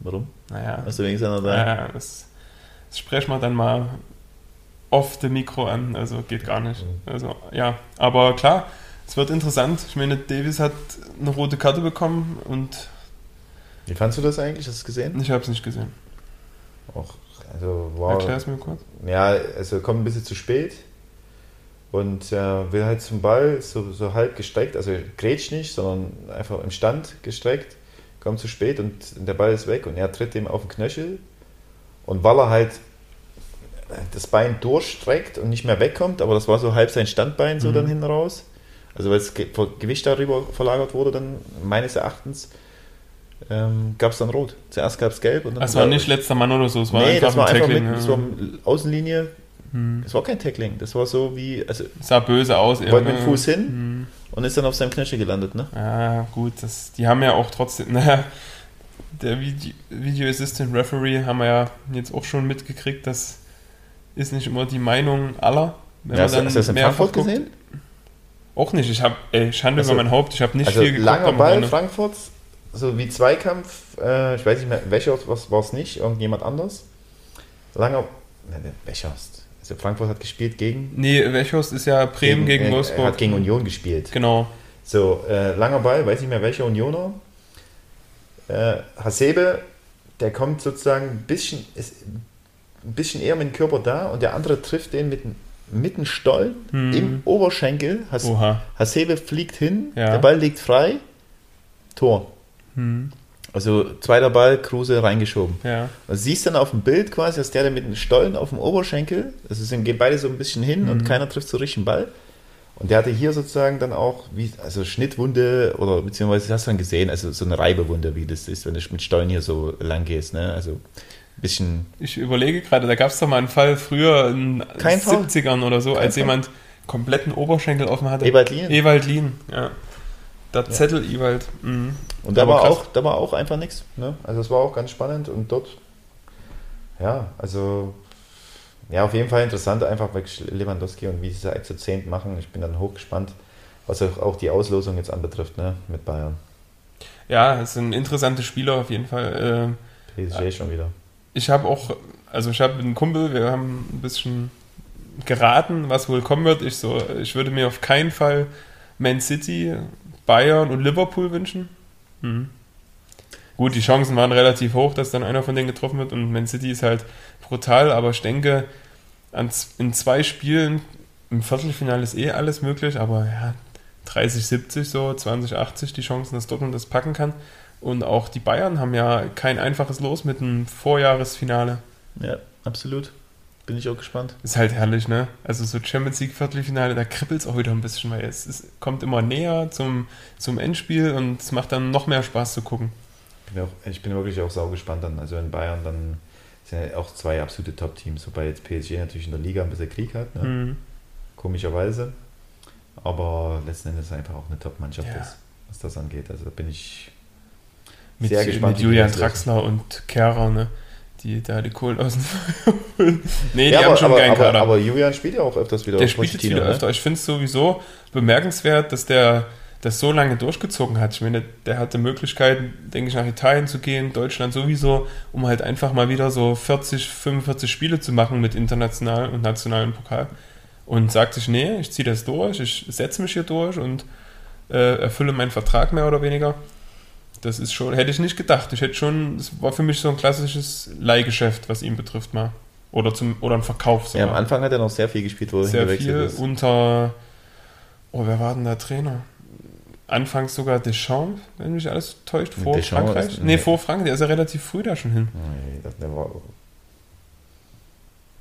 Warum? naja, Hast du wenigstens einer da? naja das, das sprechen wir dann mal off the Mikro an. Also geht gar nicht. Mhm. Also ja, aber klar, es wird interessant. Ich meine, Davis hat eine rote Karte bekommen und Wie fandst du das eigentlich? Hast du es gesehen? ich habe es nicht gesehen. Auch, also wow. Erklär es mir kurz. Ja, also kommt ein bisschen zu spät und äh, will halt zum Ball so, so halb gestreckt, also grätscht nicht, sondern einfach im Stand gestreckt, kommt zu spät und der Ball ist weg und er tritt ihm auf den Knöchel und weil er halt das Bein durchstreckt und nicht mehr wegkommt, aber das war so halb sein Standbein so Mhm. dann hinten raus, also weil das Ge- Gewicht darüber verlagert wurde dann meines Erachtens, ähm, gab es dann rot. Zuerst gab es gelb und dann Das war nicht letzter Mann oder so, es war nee, einfach das war ein einfach Tackling. mit ja. so einer Außenlinie. Hm. Das war kein Tackling. Das war so wie, also Sah böse aus. eher, wollte mit dem Fuß hin Hm. und ist dann auf seinem Knöchel gelandet, ne? Ja, gut, das, die haben ja auch trotzdem, naja, der Video, Video Assistant Referee haben wir ja jetzt auch schon mitgekriegt, das ist nicht immer die Meinung aller. Wenn Ja, man hast, du- hast du das in Frankfurt guckt. gesehen? Auch nicht, ich habe, Schande Also- über mein Haupt, ich habe nicht Also viel geguckt. langer Ball, Wochenende. So wie Zweikampf, äh, ich weiß nicht mehr, welcher was war es nicht, irgendjemand anders. Langer, ne, ne, Wechhorst. Also Frankfurt hat gespielt gegen, Nee, Wechhorst ist ja Bremen gegen, äh, Er Wolfsburg. hat gegen Union gespielt. Genau. So, äh, langer Ball, weiß nicht mehr welcher Unioner. Äh, Hasebe, der kommt sozusagen ein bisschen, ist ein bisschen eher mit dem Körper da und der andere trifft den mit, mit dem Stollen Hm. im Oberschenkel. Has. Hasebe fliegt hin, Ja. der Ball liegt frei, Tor. Hm. Also zweiter Ball, Kruse reingeschoben. Ja. Du siehst dann auf dem Bild quasi, dass der, mit dem Stollen auf dem Oberschenkel, also sind, gehen beide so ein bisschen hin und Mhm. keiner trifft so richtig den Ball. Und der hatte hier sozusagen dann auch, wie, also Schnittwunde oder beziehungsweise hast du dann gesehen, also so eine Reibewunde, wie das ist, wenn du mit Stollen hier so lang gehst, ne? Also ein bisschen, Ich überlege gerade, da gab es doch mal einen Fall früher in Foul. 70ern oder so, Kein als Foul. jemand kompletten Oberschenkel offen hatte. Ewald Lien. Ewald Lien, ja. Der Zettel Ewald. Mhm. Und da war, krass. auch, da war auch einfach nichts. Ne? Also es war auch ganz spannend und dort, ja, also ja, auf jeden Fall interessant, einfach wirklich Lewandowski und wie sie es zu zehnt machen. Ich bin dann hochgespannt, was auch, auch die Auslosung jetzt anbetrifft, ne, mit Bayern. Ja, es sind interessante Spieler auf jeden Fall. Äh, PSG schon wieder. Ich habe auch, also ich habe einen Kumpel, wir haben ein bisschen geraten, was wohl kommen wird. Ich so, ich würde mir auf keinen Fall Man City, Bayern und Liverpool wünschen. Mhm. Gut, die Chancen waren relativ hoch, dass dann einer von denen getroffen wird und Man City ist halt brutal, aber ich denke, in zwei Spielen im Viertelfinale ist eh alles möglich, aber ja, 30, 70 so, 20, 80 die Chancen, dass Dortmund das packen kann. Und auch die Bayern haben ja kein einfaches Los mit einem Vorjahresfinale. Ja, absolut. Bin ich auch gespannt. Ist halt herrlich, ne? Also so Champions League Viertelfinale, da kribbelt es auch wieder ein bisschen, weil es, es kommt immer näher zum, zum Endspiel und es macht dann noch mehr Spaß zu gucken. Ich bin, auch, ich bin wirklich auch sau gespannt dann. Also in Bayern dann sind ja auch zwei absolute Top-Teams, wobei jetzt PSG natürlich in der Liga ein bisschen Krieg hat, ne? Mhm. komischerweise. Aber letzten Endes einfach auch eine Top-Mannschaft Ja. ist, was das angeht. Also da bin ich Mit, sehr gespannt. mit Julian. Draxler und Kehrer, ne? Die da die Kohlen aus dem Feuer holen. Nee, die Ja, haben aber, schon aber, einen geilen aber, Kader. aber Julian spielt ja auch öfters wieder Der auf spielt jetzt wieder ne? öfter. Ich finde es sowieso bemerkenswert, dass der das so lange durchgezogen hat. Ich meine, der hatte Möglichkeiten, denke ich, nach Italien zu gehen, Deutschland sowieso, um halt einfach mal wieder so 40, 45 Spiele zu machen mit international und nationalem Pokal. und sagt sich, nee, ich ziehe das durch, ich setze mich hier durch und äh, erfülle meinen Vertrag mehr oder weniger. Das ist schon, hätte ich nicht gedacht. Ich hätte schon, es war für mich so ein klassisches Leihgeschäft, was ihn betrifft mal. Oder, zum, oder ein Verkauf sogar. Ja, am Anfang hat er noch sehr viel gespielt, wo er Sehr viel ist. unter, oh, wer war denn der Trainer? Anfangs sogar Deschamps, wenn mich alles täuscht, vor Deschamps Frankreich. Ist, nee, nee, vor Frankreich, der ist ja relativ früh da schon hin. Nee, der war,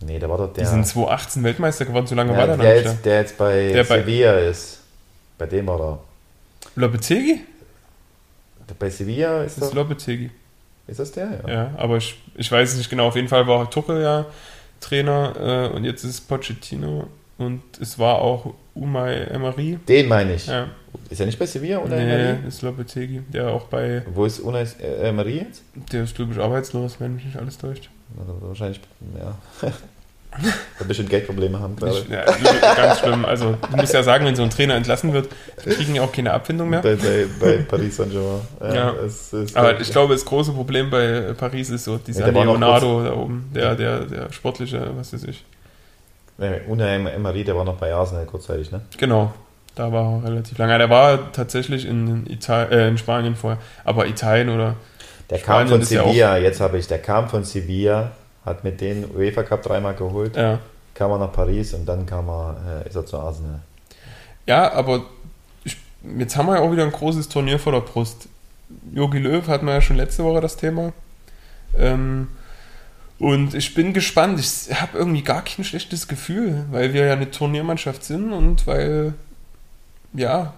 nee, der war doch der. Die sind 2018 Weltmeister geworden, so lange ja, war der, der nicht. Jetzt, der jetzt bei der Sevilla bei, ist. Bei dem war er. Lopetegi? Bei Sevilla ist das. Ist Lopetegi. Ist das der? Ja, ja aber ich, ich weiß es nicht genau. Auf jeden Fall war Tuchel ja Trainer äh, und jetzt ist es Pochettino und es war auch Umay Emery. Den meine ich. Ja. Ist er nicht bei Sevilla oder nee, Emery? ist Lopetegi, der auch bei. Wo ist Unai Emery jetzt? Der ist, glaube ich, arbeitslos, wenn mich nicht alles täuscht. Also wahrscheinlich, ja. Wird bestimmt Geldprobleme haben. Ja, ganz schlimm. Also, du musst ja sagen, wenn so ein Trainer entlassen wird, die kriegen ja auch keine Abfindung mehr. Bei, bei, bei Paris Saint-Germain. Ja, ja. Es, es aber ich glaube, das große Problem bei Paris ist so dieser ja, Leonardo da oben, der, der, der sportliche, was weiß ich. Nee, Unai Emery, der war noch bei Arsenal kurzzeitig, ne? Genau. Da war er relativ lange. Der war tatsächlich in, Italien, äh, in Spanien vorher. Aber Italien oder. Der Spanien kam von Sevilla, ja jetzt habe ich, der kam von Sevilla hat mit denen UEFA Cup dreimal geholt, ja. kam er nach Paris und dann kam er, äh, ist er zu Arsenal. Ja, aber ich, jetzt haben wir ja auch wieder ein großes Turnier vor der Brust. Jogi Löw hatten wir ja schon letzte Woche das Thema. Ähm, und ich bin gespannt. Ich habe irgendwie gar kein schlechtes Gefühl, weil wir ja eine Turniermannschaft sind und weil ja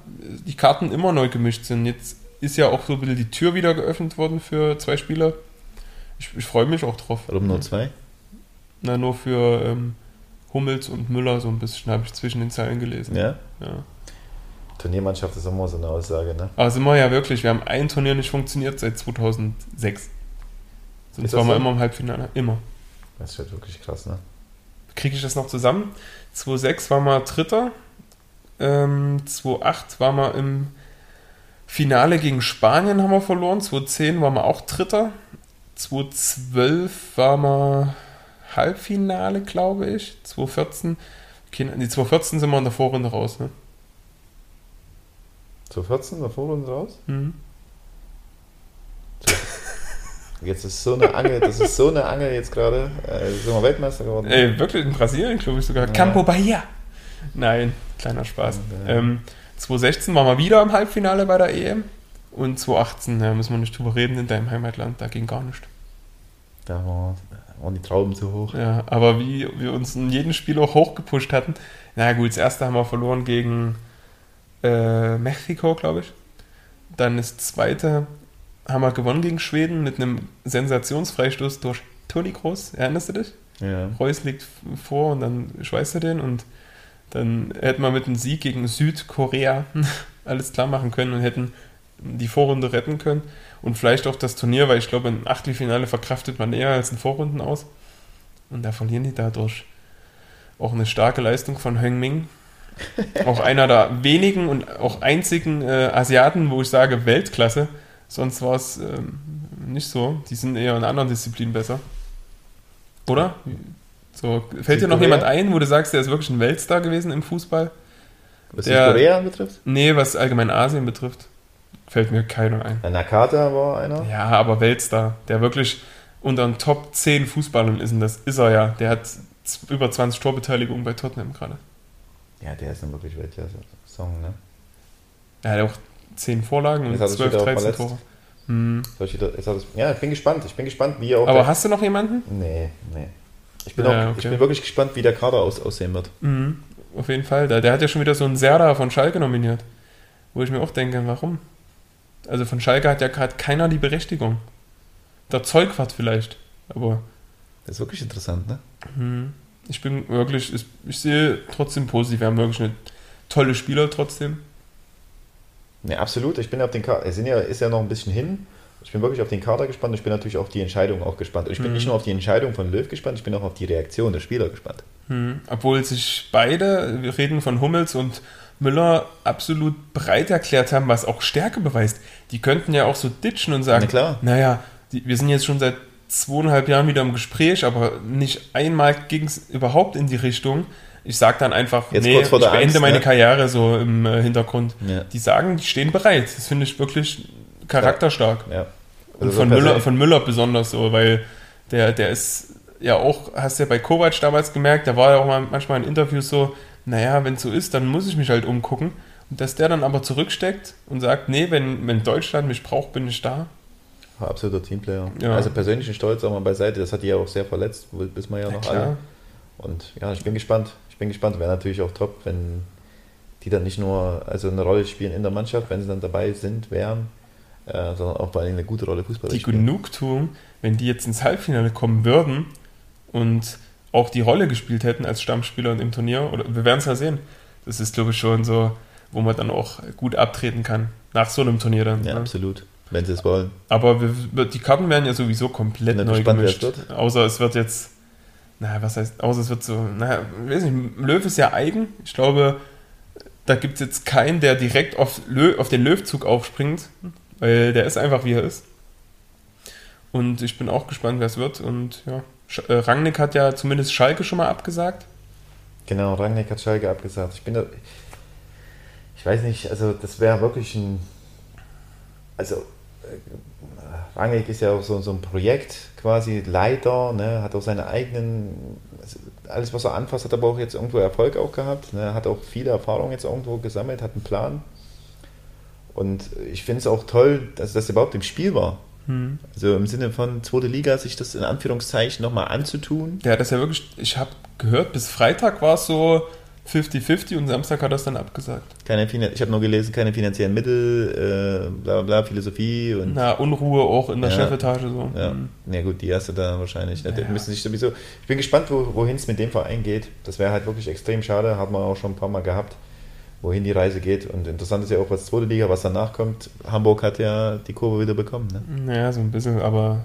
die Karten immer neu gemischt sind. Jetzt ist ja auch so ein bisschen die Tür wieder geöffnet worden für zwei Spieler. Ich, ich freue mich auch drauf. Warum nur zwei? Na, nur für ähm, Hummels und Müller so ein bisschen, habe ich zwischen den Zeilen gelesen. Ja? Ja. Turniermannschaft ist immer so eine Aussage, ne? Aber sind wir ja wirklich, wir haben ein Turnier nicht funktioniert seit 2006. Sonst waren wir so? immer im Halbfinale, immer. Das ist halt wirklich krass, ne? Kriege ich das noch zusammen? 2006 waren wir Dritter, ähm, 2008 waren wir im Finale gegen Spanien, haben wir verloren, 2010 waren wir auch Dritter, 2012 war mal Halbfinale, glaube ich. 2014. Okay, die 2014 sind wir in der Vorrunde raus, ne? 2014 in der Vorrunde raus? Mhm. Jetzt ist so eine Angel, das ist so eine Angel jetzt gerade. Äh, sind wir Weltmeister geworden? Ey, wirklich in Brasilien, glaube ich sogar. Ja. Campo Bahia. Nein, kleiner Spaß. Ja. Ähm, 2016 waren wir wieder im Halbfinale bei der EM. Und 2018, da müssen wir nicht drüber reden, in deinem Heimatland, da ging gar nichts. Da war, waren die Trauben zu hoch. Ja, aber wie wir uns in jedem Spiel auch hochgepusht hatten. Na gut, das erste haben wir verloren gegen äh, Mexiko, glaube ich. Dann das zweite haben wir gewonnen gegen Schweden mit einem Sensationsfreistoß durch Toni Groß. Erinnerst du dich? Ja. Reus liegt vor und dann schweißt er den und dann hätten wir mit einem Sieg gegen Südkorea alles klar machen können und hätten die Vorrunde retten können und vielleicht auch das Turnier, weil ich glaube, ein Achtelfinale verkraftet man eher als ein Vorrunden aus. Und da verlieren die dadurch auch eine starke Leistung von Heng Ming. auch einer der wenigen und auch einzigen äh, Asiaten, wo ich sage Weltklasse. Sonst war es ähm, nicht so. Die sind eher in anderen Disziplinen besser. Oder? So, fällt dir noch jemand ein, wo du sagst, der ist wirklich ein Weltstar gewesen im Fußball? Was Korea betrifft? Nee, was allgemein Asien betrifft. Fällt mir keiner ein. Nakata war einer? Ja, aber Weltstar, der wirklich unter den Top 10 Fußballern ist, und das ist er ja. Der hat über 20 Torbeteiligungen bei Tottenham gerade. Ja, der ist dann wirklich Weltklasse-Song, ne? Er hat auch 10 Vorlagen und 12, 13 Tore. Hm. ja, ich bin gespannt. Ich bin gespannt, wie er auch. Aber hast du noch jemanden? Nee, nee. Ich bin, ja, auch, okay. ich bin wirklich gespannt, wie der Kader aus, aussehen wird. Mhm, auf jeden Fall. Der, der hat ja schon wieder so einen Serda von Schalke nominiert. Wo ich mir auch denke, warum? Also von Schalke hat ja gerade keiner die Berechtigung. Der Zeugwart vielleicht, aber. Das ist wirklich interessant, ne? Mhm. Ich bin wirklich, ich, ich sehe trotzdem positiv. Wir haben wirklich eine tolle Spieler trotzdem. Ne, absolut. Ich bin auf den Kader, es ja, ist ja noch ein bisschen hin. Ich bin wirklich auf den Kader gespannt und ich bin natürlich auf die Entscheidung auch gespannt. Und ich bin mhm. nicht nur auf die Entscheidung von Löw gespannt, ich bin auch auf die Reaktion der Spieler gespannt. Mhm. Obwohl sich beide, wir reden von Hummels und Müller absolut bereit erklärt haben, was auch Stärke beweist. Die könnten ja auch so ditchen und sagen, Na klar. naja, die, wir sind jetzt schon seit zweieinhalb Jahren wieder im Gespräch, aber nicht einmal ging es überhaupt in die Richtung. ich sage dann einfach, Jetzt nee, ich der beende Angst, meine ne? Karriere so im äh, Hintergrund. Ja. Die sagen, die stehen bereit. Das finde ich wirklich charakterstark. Ja. Und Also von, so Müller, von Müller besonders so, weil der, der ist ja auch, hast du ja bei Kovac damals gemerkt, da war ja auch mal, manchmal in Interviews so, naja, wenn es so ist, dann muss ich mich halt umgucken. Und dass der dann aber zurücksteckt und sagt, nee, wenn, wenn Deutschland mich braucht, bin ich da. Absoluter Teamplayer. Ja. Also persönlichen Stolz auch mal beiseite, das hat die ja auch sehr verletzt, wissen wir ja noch alle. Und ja, ich bin gespannt. Ich bin gespannt. Wäre natürlich auch top, wenn die dann nicht nur also eine Rolle spielen in der Mannschaft, wenn sie dann dabei sind, wären, äh, sondern auch vor allem eine gute Rolle Fußball Die spielen. Genugtuung, wenn die jetzt ins Halbfinale kommen würden und auch die Rolle gespielt hätten als Stammspieler im Turnier, oder wir werden es ja sehen. Das ist, glaube ich, schon so, wo man dann auch gut abtreten kann. Nach so einem Turnier dann. Ja, ne? absolut. Wenn sie es wollen. Aber wir, die Karten werden ja sowieso komplett neu gespannt, gemischt. es wird. Außer es wird jetzt, naja, was heißt, außer es wird so, naja, ich weiß nicht, Löw ist ja eigen. Ich glaube, da gibt es jetzt keinen, der direkt auf, Lö, auf den Löwzug aufspringt, weil der ist einfach, wie er ist. Und ich bin auch gespannt, wer es wird. Und ja, Rangnick hat ja zumindest Schalke schon mal abgesagt. Genau, Rangnick hat Schalke abgesagt. Ich bin da, ich weiß nicht, also das wäre wirklich ein, also äh, Rangnick ist ja auch so, so ein Projekt quasi Leiter, ne, hat auch seine eigenen, also alles was er anfasst, hat aber auch jetzt irgendwo Erfolg auch gehabt, ne, hat auch viele Erfahrungen jetzt irgendwo gesammelt, hat einen Plan. Und ich finde es auch toll, dass das überhaupt im Spiel war. Hm. Also im Sinne von zweite Liga, sich das in Anführungszeichen nochmal anzutun. Der hat das ja wirklich, ich habe gehört, bis Freitag war es so 50-50 und Samstag hat es dann abgesagt. Keine ich habe nur gelesen, keine finanziellen Mittel, äh, bla bla Philosophie und Na, Unruhe auch in der Ja. Chefetage so. ja. Hm. ja gut, die hast du da wahrscheinlich. Ne? Die Ja. müssen sich sowieso. Ich bin gespannt, wo, wohin es mit dem Verein geht. Das wäre halt wirklich extrem schade, hat man auch schon ein paar Mal gehabt, wohin die Reise geht. Und interessant ist ja auch, was zweite Liga, was danach kommt. Hamburg hat ja die Kurve wieder bekommen. Ne? Naja, so ein bisschen, aber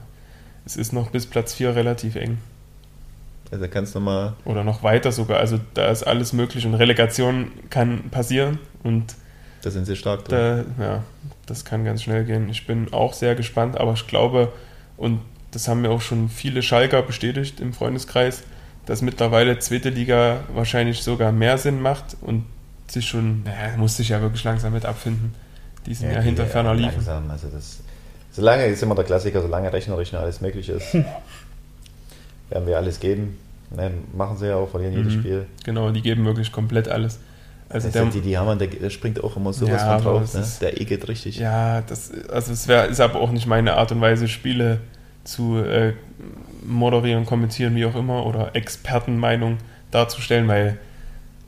es ist noch bis Platz 4 relativ eng. Also kannst du mal. Oder noch weiter sogar. Also da ist alles möglich und Relegation kann passieren und Da sind sie stark drin. da, ja, das kann ganz schnell gehen. Ich bin auch sehr gespannt, aber ich glaube, und das haben mir auch schon viele Schalker bestätigt im Freundeskreis, dass mittlerweile zweite Liga wahrscheinlich sogar mehr Sinn macht und sich schon, naja, muss sich ja wirklich langsam mit abfinden. Die sind ja, die- hinter ferner liefen. Langsam, also das. Solange ist immer der Klassiker, solange rechnerisch noch alles möglich ist, werden wir alles geben. Ne, machen sie ja auch, verlieren jedes Mhm. Spiel. Genau, die geben wirklich komplett alles. Also Das der, ja die, die haben, der, der springt auch immer sowas Ja, von drauf. Ne? ist- Der E geht richtig. Ja, das, also es wär, ist aber auch nicht meine Art und Weise, Spiele zu äh, moderieren, kommentieren, wie auch immer, oder Expertenmeinung darzustellen, weil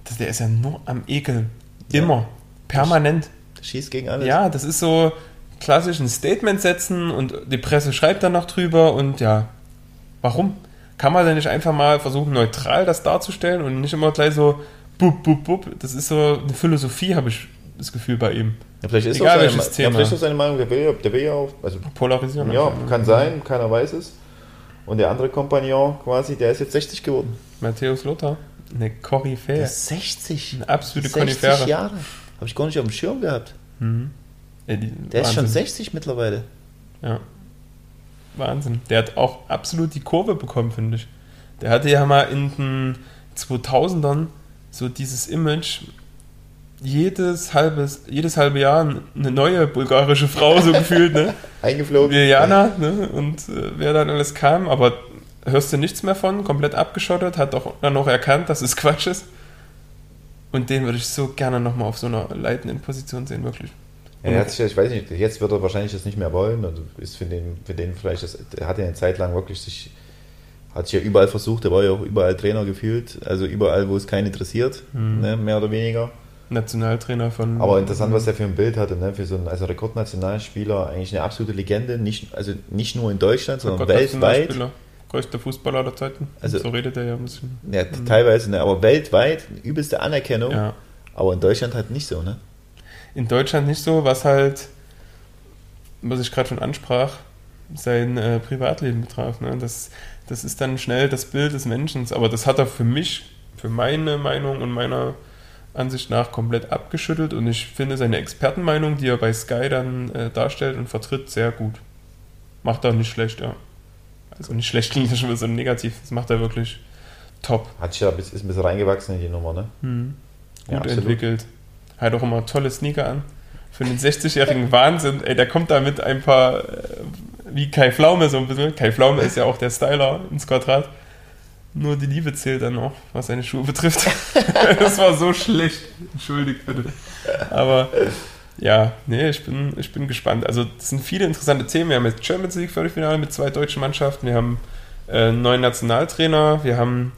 das, der ist ja nur am Ekeln. Ja. Immer. Permanent. Schießt gegen alles. Ja, das ist so klassisch ein Statement setzen und die Presse schreibt dann noch drüber und ja, warum? Kann man denn nicht einfach mal versuchen, neutral das darzustellen und nicht immer gleich so bub, bub, bub. Das ist so eine Philosophie, habe ich das Gefühl bei ihm. Ja, vielleicht ist Egal auch seine, welches ja, Thema. vielleicht ist seine Meinung, der will, ja- der will ja auch. Also, Polarisieren. ja, kann sein, keiner weiß es. Und der andere Kompagnon quasi, der ist jetzt 60 geworden. Matthäus Lothar, eine Koryphäe. ist 60. Eine absolute 60 Konifere. Jahre. Habe ich gar nicht auf dem Schirm gehabt. Mhm. Ja, Der ist schon Wahnsinn. 60 mittlerweile. Ja. Wahnsinn. Der hat auch absolut die Kurve bekommen, finde ich. Der hatte ja mal in den 2000ern so dieses Image, jedes, halbes, jedes halbe Jahr eine neue bulgarische Frau, so gefühlt, ne? Eingeflogen. Liliana, ne? Und äh, wer dann alles kam, aber hörst du nichts mehr von, komplett abgeschottet, hat doch dann noch erkannt, dass es Quatsch ist. Und den würde ich so gerne nochmal auf so einer leitenden Position sehen, wirklich. Ja, er hat sich, ich weiß nicht, jetzt wird er wahrscheinlich das nicht mehr wollen. Also ist für den, für den vielleicht, das, er hat ja eine Zeit lang wirklich sich, hat sich ja überall versucht, er war ja auch überall Trainer gefühlt, also überall, wo es keinen interessiert, Mhm. ne, mehr oder weniger. Nationaltrainer von. Aber interessant, was er für ein Bild hatte, ne, für so einen also Rekordnationalspieler, eigentlich eine absolute Legende, nicht, also nicht nur in Deutschland, sondern weltweit. Größter Fußballer der Zeiten. Also- so redet er ja ein bisschen. Ja, teilweise, ne, aber weltweit übelste Anerkennung, Ja. aber in Deutschland halt nicht so, ne? In Deutschland nicht so, was halt, was ich gerade schon ansprach, sein äh, Privatleben betraf. Ne? Das, das ist dann schnell das Bild des Menschen. Aber das hat er für mich, für meine Meinung und meiner Ansicht nach komplett abgeschüttelt. Und ich finde seine Expertenmeinung, die er bei Sky dann äh, darstellt und vertritt, sehr gut. Macht er nicht schlecht, ja. Also nicht schlecht klingt das schon wieder so negativ. Das macht er wirklich top. Hat sich ja ist ein bisschen reingewachsen in die Nummer, ne? Hm. Ja, Gut absolut. entwickelt. Hat auch immer tolle Sneaker an. Für den 60-jährigen Wahnsinn. Ey, der kommt da mit ein paar, äh, wie Kai Pflaume so ein bisschen. Kai Pflaume ist ja auch der Styler ins Quadrat. Nur die Liebe zählt dann auch, was seine Schuhe betrifft. das war so schlecht. Entschuldigt bitte. Aber ja, nee, ich bin, ich bin gespannt. Also es sind viele interessante Themen. Wir haben jetzt Champions League Viertelfinale mit zwei deutschen Mannschaften. Wir haben äh, einen neuen Nationaltrainer. Wir haben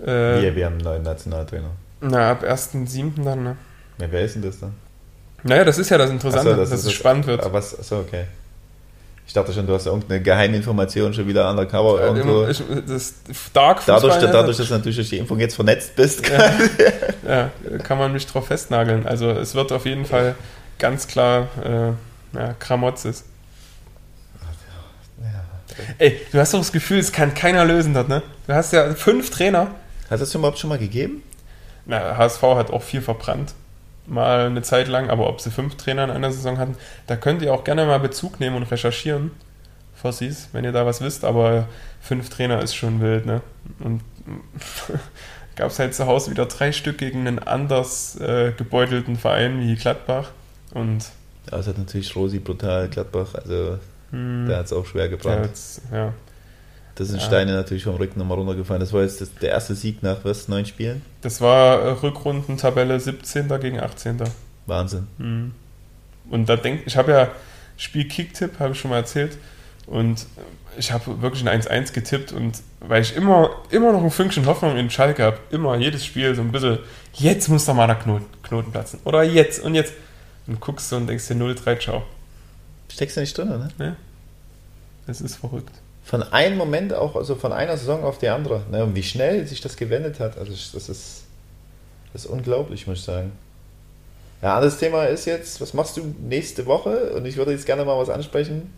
äh, Wir, wir haben einen neuen Nationaltrainer. na, ab 1.7. dann, ne? Ja, wer ist denn das dann? Naja, das ist ja das Interessante, so, dass ist es das- spannend wird. Ah, was? Achso, okay. Ich dachte schon, du hast irgendeine Geheiminformation schon wieder undercover irgendwo. Äh, Ich, das Dark dadurch, Fußball, dadurch, dass du natürlich durch die Impfung jetzt vernetzt bist. ja, ja, kann man mich drauf festnageln. Also es wird auf jeden Fall ganz klar äh, ja, Kramotzes. Ey, du hast doch das Gefühl, es kann keiner lösen dort, ne? Du hast ja fünf Trainer. Hat es überhaupt schon mal gegeben? Na, HSV hat auch viel verbrannt. Mal eine Zeit lang, aber ob sie fünf Trainer in einer Saison hatten, da könnt ihr auch gerne mal Bezug nehmen und recherchieren, Fossis, wenn ihr da was wisst, aber fünf Trainer ist schon wild, ne? Und gab es halt zu Hause wieder drei Stück gegen einen anders äh, gebeutelten Verein wie Gladbach. Und Ja, es hat natürlich Rosi brutal, Gladbach, also hm, der hat es auch schwer gebrannt. hat's- ja, Da sind Ja. Steine natürlich vom Rücken nochmal runtergefallen. Das war jetzt das, der erste Sieg nach was, neun Spielen? das war äh, Rückrundentabelle 17. gegen 18. Wahnsinn. Mhm. Und da denke ich, habe ja Spiel Kicktipp, habe ich schon mal erzählt. Und ich habe wirklich ein 1-1 getippt und weil ich immer, immer noch ein Fünkchen Hoffnung in Schalke habe, immer jedes Spiel so ein bisschen, jetzt muss doch mal der Knoten, Knoten platzen. Oder jetzt und jetzt. Und guckst du und denkst dir 0-3, ciao. Steckst du nicht drin, ne? Das ist verrückt. Von einem Moment auch, also von einer Saison auf die andere. Ne? Und wie schnell sich das gewendet hat, also das ist, das ist unglaublich, muss ich sagen. Ja, anderes Thema ist jetzt, was machst du nächste Woche? Und ich würde jetzt gerne mal was ansprechen.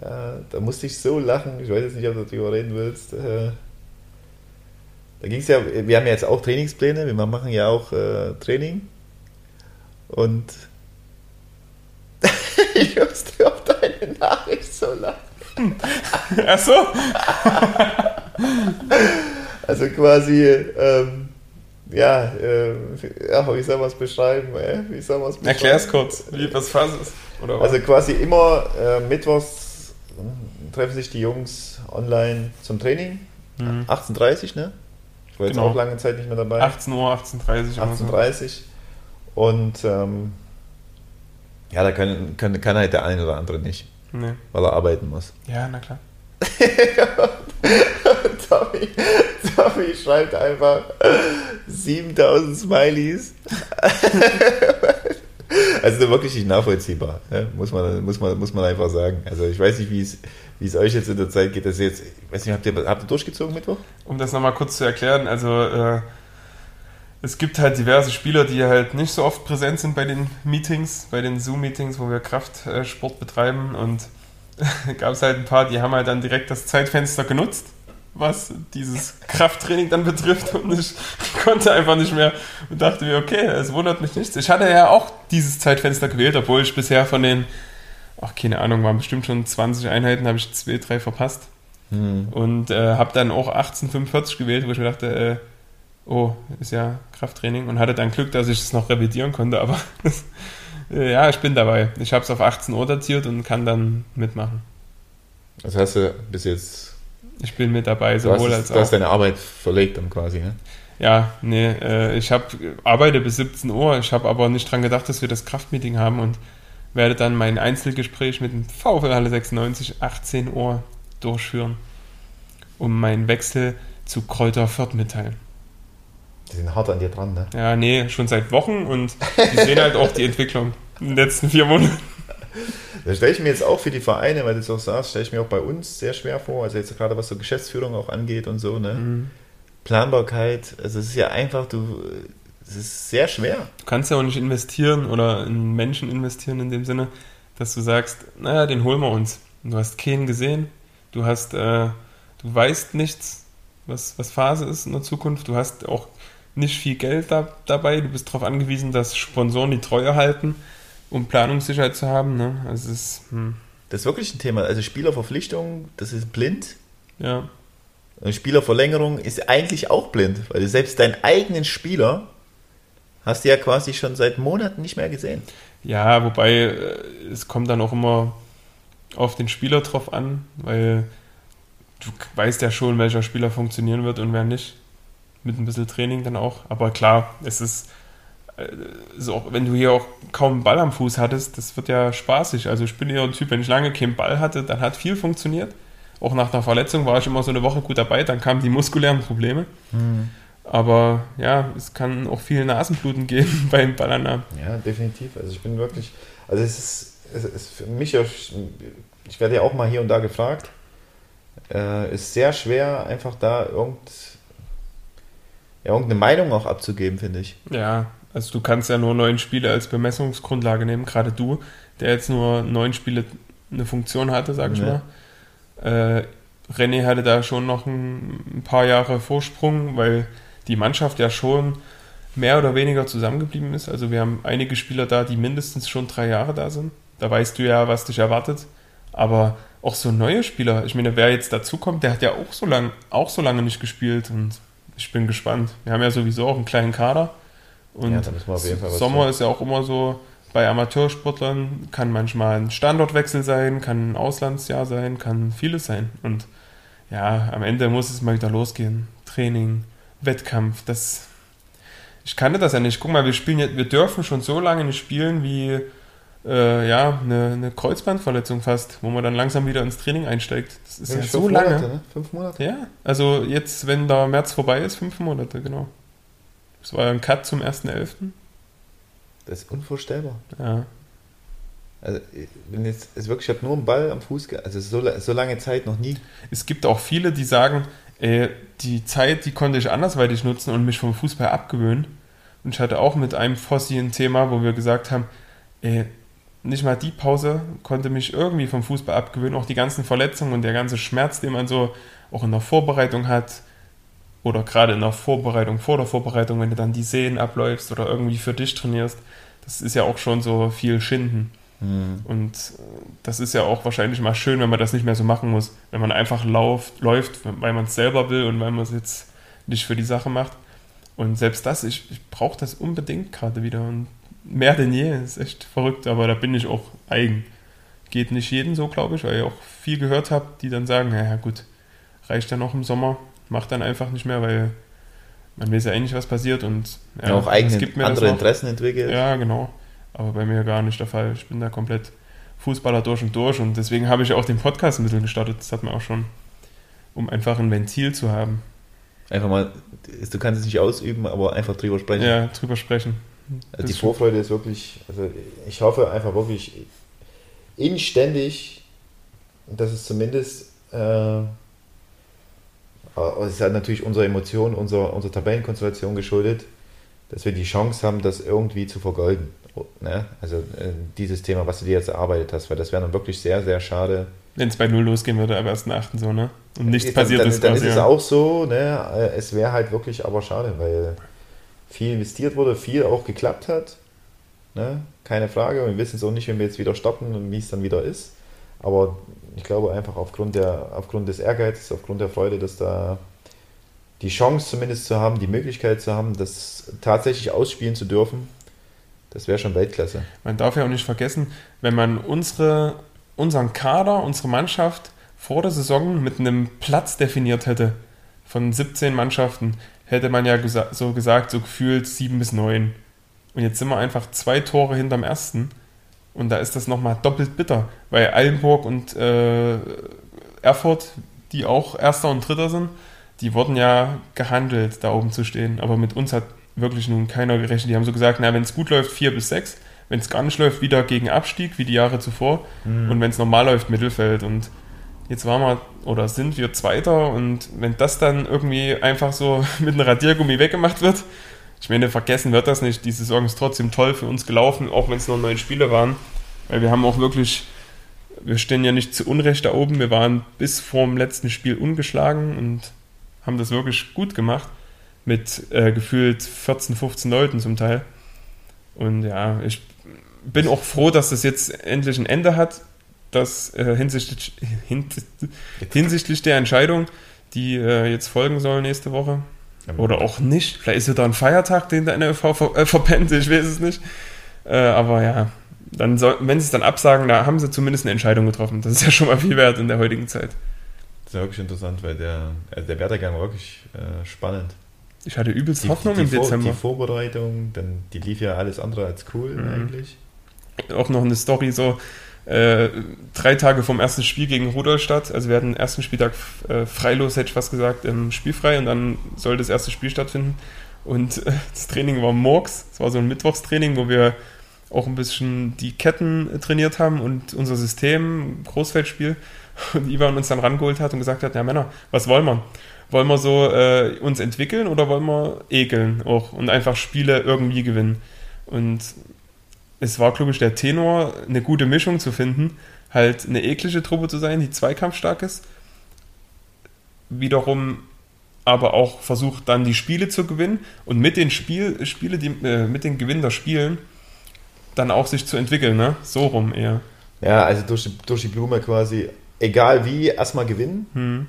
Ja, da musste ich so lachen, ich weiß jetzt nicht, ob du darüber reden willst. Äh, Da ging es ja, wir haben ja jetzt auch Trainingspläne, wir machen ja auch äh, Training. Und ich musste auf deine Nachricht so lachen. Achso? Also quasi, ähm, ja, äh, ja, wie soll man es beschreiben? Äh? Wie soll man es beschreiben? Erklär's kurz, wie was Phase ist. Oder was? Also quasi immer äh, mittwochs äh, treffen sich die Jungs online zum Training. Mhm. 18.30 ne? Ich war jetzt Genau. auch lange Zeit nicht mehr dabei. 18 Uhr, 18.30 Uhr. oder so. 18.30 Und ähm, ja, da können, können, kann halt der eine oder andere nicht, Nee. weil er arbeiten muss. Ja, na klar. Tommy, Tommy schreibt einfach 7000 Smileys. also wirklich nicht nachvollziehbar, ne? muss, man, muss, man, muss man einfach sagen. Also ich weiß nicht, wie es, wie es euch jetzt in der Zeit geht. Das jetzt, ich weiß nicht, habt ihr, habt ihr durchgezogen Mittwoch? Um das nochmal kurz zu erklären, also äh, es gibt halt diverse Spieler, die halt nicht so oft präsent sind bei den Meetings, bei den Zoom-Meetings, wo wir Kraftsport betreiben und gab es halt ein paar, die haben halt dann direkt das Zeitfenster genutzt, was dieses Krafttraining dann betrifft und ich konnte einfach nicht mehr und dachte mir, okay, es wundert mich nichts. Ich hatte ja auch dieses Zeitfenster gewählt, obwohl ich bisher von den, ach keine Ahnung, waren bestimmt schon 20 Einheiten, habe ich zwei, drei verpasst. Und äh, habe dann auch 1845 gewählt, wo ich mir dachte, äh, oh, ist ja Krafttraining. Und hatte dann Glück, dass ich es noch revidieren konnte. Aber äh, ja, ich bin dabei. Ich habe es auf 18 Uhr datiert und kann dann mitmachen. Das heißt, du bis jetzt, Ich bin mit dabei, hast, sowohl als du hast auch. deine Arbeit verlegt dann quasi, ne? Ja, nee, äh, ich hab, arbeite bis 17 Uhr. Ich habe aber nicht dran gedacht, dass wir das Kraftmeeting haben und werde dann mein Einzelgespräch mit dem VfL Halle 96 18 Uhr durchführen, um meinen Wechsel zu Kräuter Fürth mitteilen. Die sind hart an dir dran, ne? Ja, nee, schon seit Wochen und die sehen halt auch die Entwicklung in den letzten vier Monaten. Da stelle ich mir jetzt auch für die Vereine, weil du es auch sagst, stelle ich mir auch bei uns sehr schwer vor. Also jetzt gerade was so Geschäftsführung auch angeht und so, ne? Mhm. Planbarkeit, also es ist ja einfach, du, es ist sehr schwer. Du kannst ja auch nicht investieren oder in Menschen investieren in dem Sinne, dass du sagst, naja, den holen wir uns. Und du hast keinen gesehen, du hast, äh, du weißt nichts, was, was Phase ist in der Zukunft, du hast auch nicht viel Geld da, dabei, du bist darauf angewiesen, dass Sponsoren die Treue halten, um Planungssicherheit zu haben. Ne? Also es ist, hm, Das ist wirklich ein Thema. Also Spielerverpflichtung, das ist blind. ja. Eine Spielerverlängerung ist eigentlich auch blind, weil du selbst deinen eigenen Spieler hast du ja quasi schon seit Monaten nicht mehr gesehen. Ja, wobei äh, es kommt dann auch immer auf den Spieler drauf an, weil du weißt ja schon, welcher Spieler funktionieren wird und wer nicht. Mit ein bisschen Training dann auch. Aber klar, es ist, äh, auch, wenn du hier auch kaum einen Ball am Fuß hattest, das wird ja spaßig. Also ich bin eher ein Typ, wenn ich lange keinen Ball hatte, dann hat viel funktioniert. Auch nach einer Verletzung war ich immer so eine Woche gut dabei, dann kamen die muskulären Probleme. Mhm. Aber ja, es kann auch viel Nasenbluten geben beim Ballannahmen. Ja, definitiv. Also ich bin wirklich, also es ist, es ist für mich, ich werde ja auch mal hier und da gefragt, äh, ist sehr schwer, einfach da irgend, irgendeine Meinung auch abzugeben, finde ich. Ja, also du kannst ja nur neun Spiele als Bemessungsgrundlage nehmen, gerade du, der jetzt nur neun Spiele eine Funktion hatte, sag ich ja. mal. Äh, René hatte da schon noch ein, ein paar Jahre Vorsprung, weil die Mannschaft ja schon mehr oder weniger zusammengeblieben ist. Also wir haben einige Spieler da, die mindestens schon drei Jahre da sind. Da weißt du ja, was dich erwartet. Aber auch so neue Spieler, ich meine, wer jetzt dazukommt, der hat ja auch so, lang, auch so lange nicht gespielt und ich bin gespannt. Wir haben ja sowieso auch einen kleinen Kader. Und ja, Sommer tun. ist ja auch immer so, bei Amateursportlern kann manchmal ein Standortwechsel sein, kann ein Auslandsjahr sein, kann vieles sein. Und ja, am Ende muss es mal wieder losgehen. Training, Wettkampf, das. Ich kannte das ja nicht. Guck mal, wir spielen jetzt, wir dürfen schon so lange nicht spielen wie äh, ja, eine, eine, Kreuzbandverletzung fast, wo man dann langsam wieder ins Training einsteigt. Das ist ja, ja so lange. Monate, ne? Fünf Monate? Ja, also jetzt, wenn der März vorbei ist, fünf Monate, genau. Das war ja ein Cut zum 1.11. Das ist unvorstellbar. Ja. Also, wenn jetzt, es wirklich, ich habe nur einen Ball am Fuß, also so, so lange Zeit noch nie. Es gibt auch viele, die sagen, ey, die Zeit, die konnte ich andersweitig nutzen und mich vom Fußball abgewöhnen. Und ich hatte auch mit einem Fossi ein Thema, wo wir gesagt haben, ey, nicht mal die Pause konnte mich irgendwie vom Fußball abgewöhnen. Auch die ganzen Verletzungen und der ganze Schmerz, den man so auch in der Vorbereitung hat, oder gerade in der Vorbereitung, vor der Vorbereitung, wenn du dann die Sehnen abläufst oder irgendwie für dich trainierst, das ist ja auch schon so viel Schinden. Mhm. Und äh, das ist ja auch wahrscheinlich mal schön, wenn man das nicht mehr so machen muss. Wenn man einfach lauft, läuft, weil man es selber will und weil man es jetzt nicht für die Sache macht. Und selbst das, ich, ich brauche das unbedingt gerade wieder. Und mehr denn je, ist echt verrückt, aber da bin ich auch eigen. Geht nicht jeden so, glaube ich, weil ich auch viel gehört habe, die dann sagen, naja gut, reicht ja noch im Sommer, macht dann einfach nicht mehr, weil man weiß ja eigentlich, was passiert und ja, ja auch eigene andere Interessen entwickelt. Ja, genau aber bei mir gar nicht der Fall. Ich bin da komplett Fußballer durch und durch und deswegen habe ich auch den Podcast ein bisschen gestartet. Das hat man auch schon, um einfach ein Ventil zu haben. Einfach mal, du kannst es nicht ausüben, aber einfach drüber sprechen. Ja, drüber sprechen. Also die Vorfreude ist wirklich, also ich hoffe einfach wirklich inständig, dass es zumindest, äh, es ist halt natürlich unsere Emotion, unsere, unsere Tabellenkonstellation geschuldet, dass wir die Chance haben, das irgendwie zu vergolden. Ne? Also äh, dieses Thema, was du dir jetzt erarbeitet hast, weil das wäre dann wirklich sehr, sehr schade. Wenn es bei Null losgehen würde, aber erst 8. so, ne? Und nichts dann, passiert dann, ist. Dann ist es auch so, ne? Äh, es wäre halt wirklich aber schade, weil viel investiert wurde, viel auch geklappt hat. Ne? Keine Frage. Wir wissen es auch nicht, wenn wir jetzt wieder stoppen und wie es dann wieder ist. Aber ich glaube einfach aufgrund, der, aufgrund des Ehrgeizes, aufgrund der Freude, dass da die Chance zumindest zu haben, die Möglichkeit zu haben, das tatsächlich ausspielen zu dürfen, das wäre schon Weltklasse. Man darf ja auch nicht vergessen, wenn man unsere, unseren Kader, unsere Mannschaft vor der Saison mit einem Platz definiert hätte von 17 Mannschaften, hätte man ja gesa so gesagt, so gefühlt 7 bis 9. Und jetzt sind wir einfach zwei Tore hinterm ersten. Und da ist das nochmal doppelt bitter, weil Eilenburg und äh, Erfurt, die auch Erster und Dritter sind, die wurden ja gehandelt, da oben zu stehen. Aber mit uns hat wirklich nun keiner gerechnet. Die haben so gesagt, na, wenn es gut läuft, vier bis sechs. Wenn es gar nicht läuft, wieder gegen Abstieg, wie die Jahre zuvor. Mhm. Und wenn es normal läuft, Mittelfeld. Und jetzt waren wir oder sind wir Zweiter. Und wenn das dann irgendwie einfach so mit einem Radiergummi weggemacht wird, ich meine, vergessen wird das nicht. Die Saison ist trotzdem toll für uns gelaufen, auch wenn es nur neun Spiele waren. Weil wir haben auch wirklich, wir stehen ja nicht zu Unrecht da oben. Wir waren bis vorm letzten Spiel ungeschlagen und haben das wirklich gut gemacht mit äh, gefühlt 14, 15 Leuten zum Teil. Und ja, ich bin auch froh, dass das jetzt endlich ein Ende hat, dass äh, hinsichtlich, hin, hinsichtlich der Entscheidung, die äh, jetzt folgen sollen nächste Woche. Oder auch nicht. Vielleicht ist ja da ein Feiertag, den der NLV ver äh, verpennt, ich weiß es nicht. Äh, aber ja, dann soll, wenn sie es dann absagen, da haben sie zumindest eine Entscheidung getroffen. Das ist ja schon mal viel wert in der heutigen Zeit. Das ist ja wirklich interessant, weil der, also der Werdegang war wirklich äh, spannend. Ich hatte übelst Die, Hoffnung die, im Vor- Dezember. Die Vorbereitung, dann, die lief ja alles andere als cool Mhm. eigentlich. auch noch eine Story so äh, drei Tage vom ersten Spiel gegen Rudolstadt. Also wir hatten den ersten Spieltag äh, freilos, hätte ich fast gesagt, ähm, spielfrei und dann soll das erste Spiel stattfinden. Und äh, das Training war morgens. Es war so ein Mittwochstraining, wo wir auch ein bisschen die Ketten trainiert haben und unser System, Großfeldspiel. Und Ivan uns dann rangeholt hat und gesagt hat, ja Männer, was wollen wir? Wollen wir so äh, uns entwickeln oder wollen wir ekeln auch und einfach Spiele irgendwie gewinnen? Und es war, glaube ich, der Tenor, eine gute Mischung zu finden, halt eine eklige Truppe zu sein, die zweikampfstark ist, wiederum aber auch versucht dann die Spiele zu gewinnen und mit den Spiel, Spiele, die, äh, mit den Gewinn der Spielen dann auch sich zu entwickeln, ne? So rum eher. Ja, also durch die, durch die Blume quasi, egal wie, erstmal gewinnen Hm.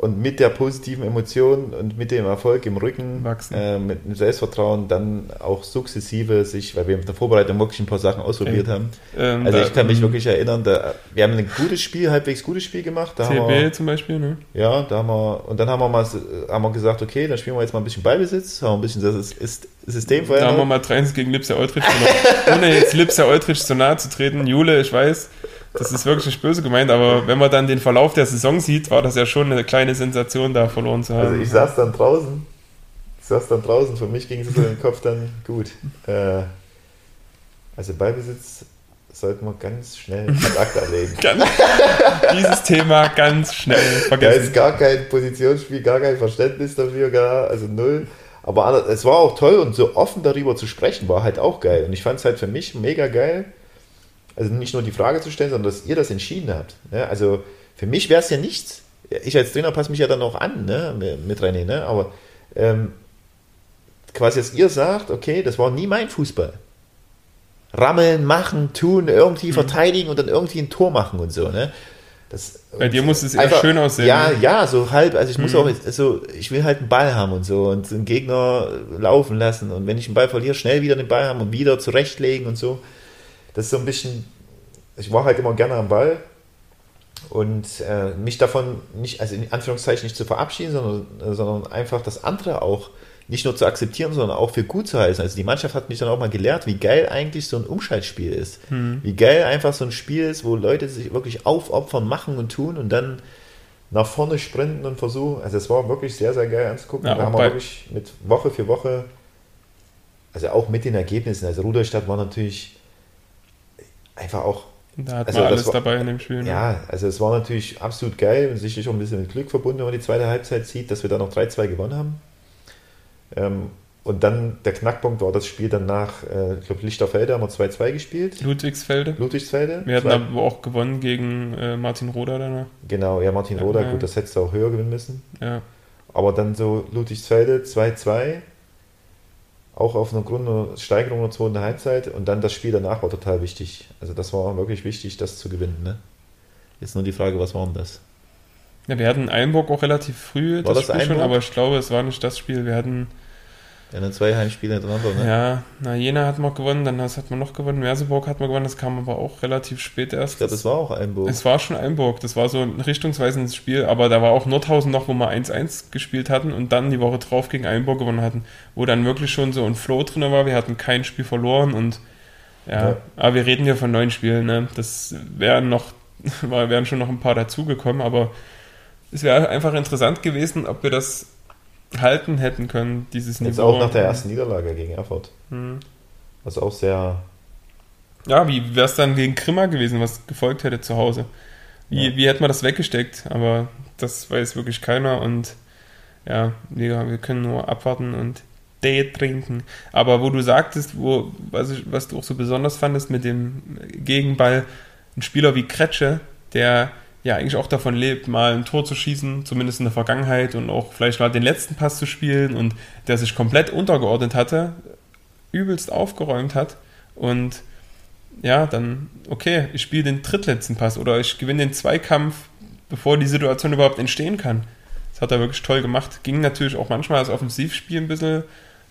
Und mit der positiven Emotion und mit dem Erfolg im Rücken, Wachsen. äh, mit dem Selbstvertrauen dann auch sukzessive sich, weil wir mit der Vorbereitung wirklich ein paar Sachen ausprobiert Ey, haben. Ähm, Also ich kann mich hm, wirklich erinnern, da, wir haben ein gutes Spiel, halbwegs gutes Spiel gemacht. Da CB wir, zum Beispiel, ne? ja, da haben wir, und dann haben wir mal haben wir gesagt, okay, dann spielen wir jetzt mal ein bisschen Ballbesitz, haben ein bisschen das Ist- System Da haben wir mal 3 gegen Lipsia Eutrich gemacht. Ohne jetzt Lipsia Eutrich zu nahe zu treten. Jule, ich weiß, das ist wirklich nicht böse gemeint, aber wenn man dann den Verlauf der Saison sieht, war das ja schon eine kleine Sensation, da verloren zu haben. Also ich saß dann draußen, ich saß dann draußen, für mich ging es in den Kopf dann gut. Äh, also Ballbesitz sollten wir ganz schnell ad acta legen. Dieses Thema ganz schnell Da ist vergessen. gar kein Positionsspiel, gar kein Verständnis dafür, gar, also null. Aber es war auch toll und so offen darüber zu sprechen, war halt auch geil. Und ich fand es halt für mich mega geil, also nicht nur die Frage zu stellen, sondern dass ihr das entschieden habt. Ne? Also für mich wäre es ja nichts. Ich als Trainer passe mich ja dann auch an ne? mit- René, ne? aber ähm, quasi, dass ihr sagt, okay, das war nie mein Fußball. Rammeln, machen, tun, irgendwie verteidigen und dann irgendwie ein Tor machen und so. Ne? Das, Bei dir muss es eher schön aussehen, Ja, ne? ja, so halb. Also ich muss Mhm. auch, also ich will halt einen Ball haben und so und den Gegner laufen lassen und wenn ich einen Ball verliere, schnell wieder den Ball haben und wieder zurechtlegen und so. Das ist so ein bisschen, ich war halt immer gerne am Ball und äh, mich davon nicht, also in Anführungszeichen nicht zu verabschieden, sondern, sondern einfach das andere auch nicht nur zu akzeptieren, sondern auch für gut zu heißen. Also die Mannschaft hat mich dann auch mal gelehrt, wie geil eigentlich so ein Umschaltspiel ist. Wie geil einfach so ein Spiel ist, wo Leute sich wirklich aufopfern, machen und tun und dann nach vorne sprinten und versuchen. Also es war wirklich sehr, sehr geil anzugucken. Ja, da haben wir wirklich mit Woche für Woche, also auch mit den Ergebnissen, also Rudolstadt war natürlich einfach auch Da hat Also man alles war- dabei in dem Spiel. Ne? ja, also es war natürlich absolut geil und sicherlich auch ein bisschen mit Glück verbunden, wenn man die zweite Halbzeit sieht, dass wir da noch 3-2 gewonnen haben. Ähm, und dann der Knackpunkt war das Spiel danach, äh, ich glaube, Lichterfelde haben wir 2-2 gespielt. Ludwigsfelde. Ludwigsfelde. Wir hatten Zwei- aber auch gewonnen gegen äh, Martin Roder danach. Genau, ja, Martin Roder, Ja. gut, das hättest du auch höher gewinnen müssen. Ja. Aber dann so Ludwigsfelde 2-2, auch auf einer Grundsteigerung der zweiten Halbzeit und dann das Spiel danach war total wichtig. Also das war wirklich wichtig, das zu gewinnen. Ne? Jetzt nur die Frage, was war denn das? ja, wir hatten Einburg auch relativ früh War das, das Spiel schon, Einburg? aber ich glaube, es war nicht das Spiel. Wir hatten, Ja, dann zwei Heimspiele hintereinander, ne? ja, na, Jena hat man gewonnen, dann hat man noch gewonnen, Merseburg hat man gewonnen, das kam aber auch relativ spät erst. Ich glaube, das war auch Einburg. Es war schon Einburg, das war so ein richtungsweisendes Spiel, aber da war auch Nordhausen noch, wo wir 1-1 gespielt hatten und dann die Woche drauf gegen Einburg gewonnen hatten, wo dann wirklich schon so ein Flow drin war. Wir hatten kein Spiel verloren und ja, Ja. aber wir reden hier von neun Spielen, ne? Das wären noch, wären schon noch ein paar dazugekommen, aber es wäre einfach interessant gewesen, ob wir das halten hätten können, dieses Jetzt Niveau. auch nach der ersten Niederlage gegen Erfurt. Hm. Was auch sehr. Ja, wie wäre es dann gegen Grimma gewesen, was gefolgt hätte zu Hause? Wie, Ja. wie hätte man das weggesteckt? Aber das weiß wirklich keiner und ja, wir, wir können nur abwarten und Tee trinken. Aber wo du sagtest, wo, was, ich, was du auch so besonders fandest mit dem Gegenball, ein Spieler wie Kretsche, der ja eigentlich auch davon lebt, mal ein Tor zu schießen, zumindest in der Vergangenheit und auch vielleicht mal den letzten Pass zu spielen und der sich komplett untergeordnet hatte, übelst aufgeräumt hat und ja, dann, okay, ich spiele den drittletzten Pass oder ich gewinne den Zweikampf, bevor die Situation überhaupt entstehen kann. Das hat er wirklich toll gemacht. Ging natürlich auch manchmal das Offensivspiel ein bisschen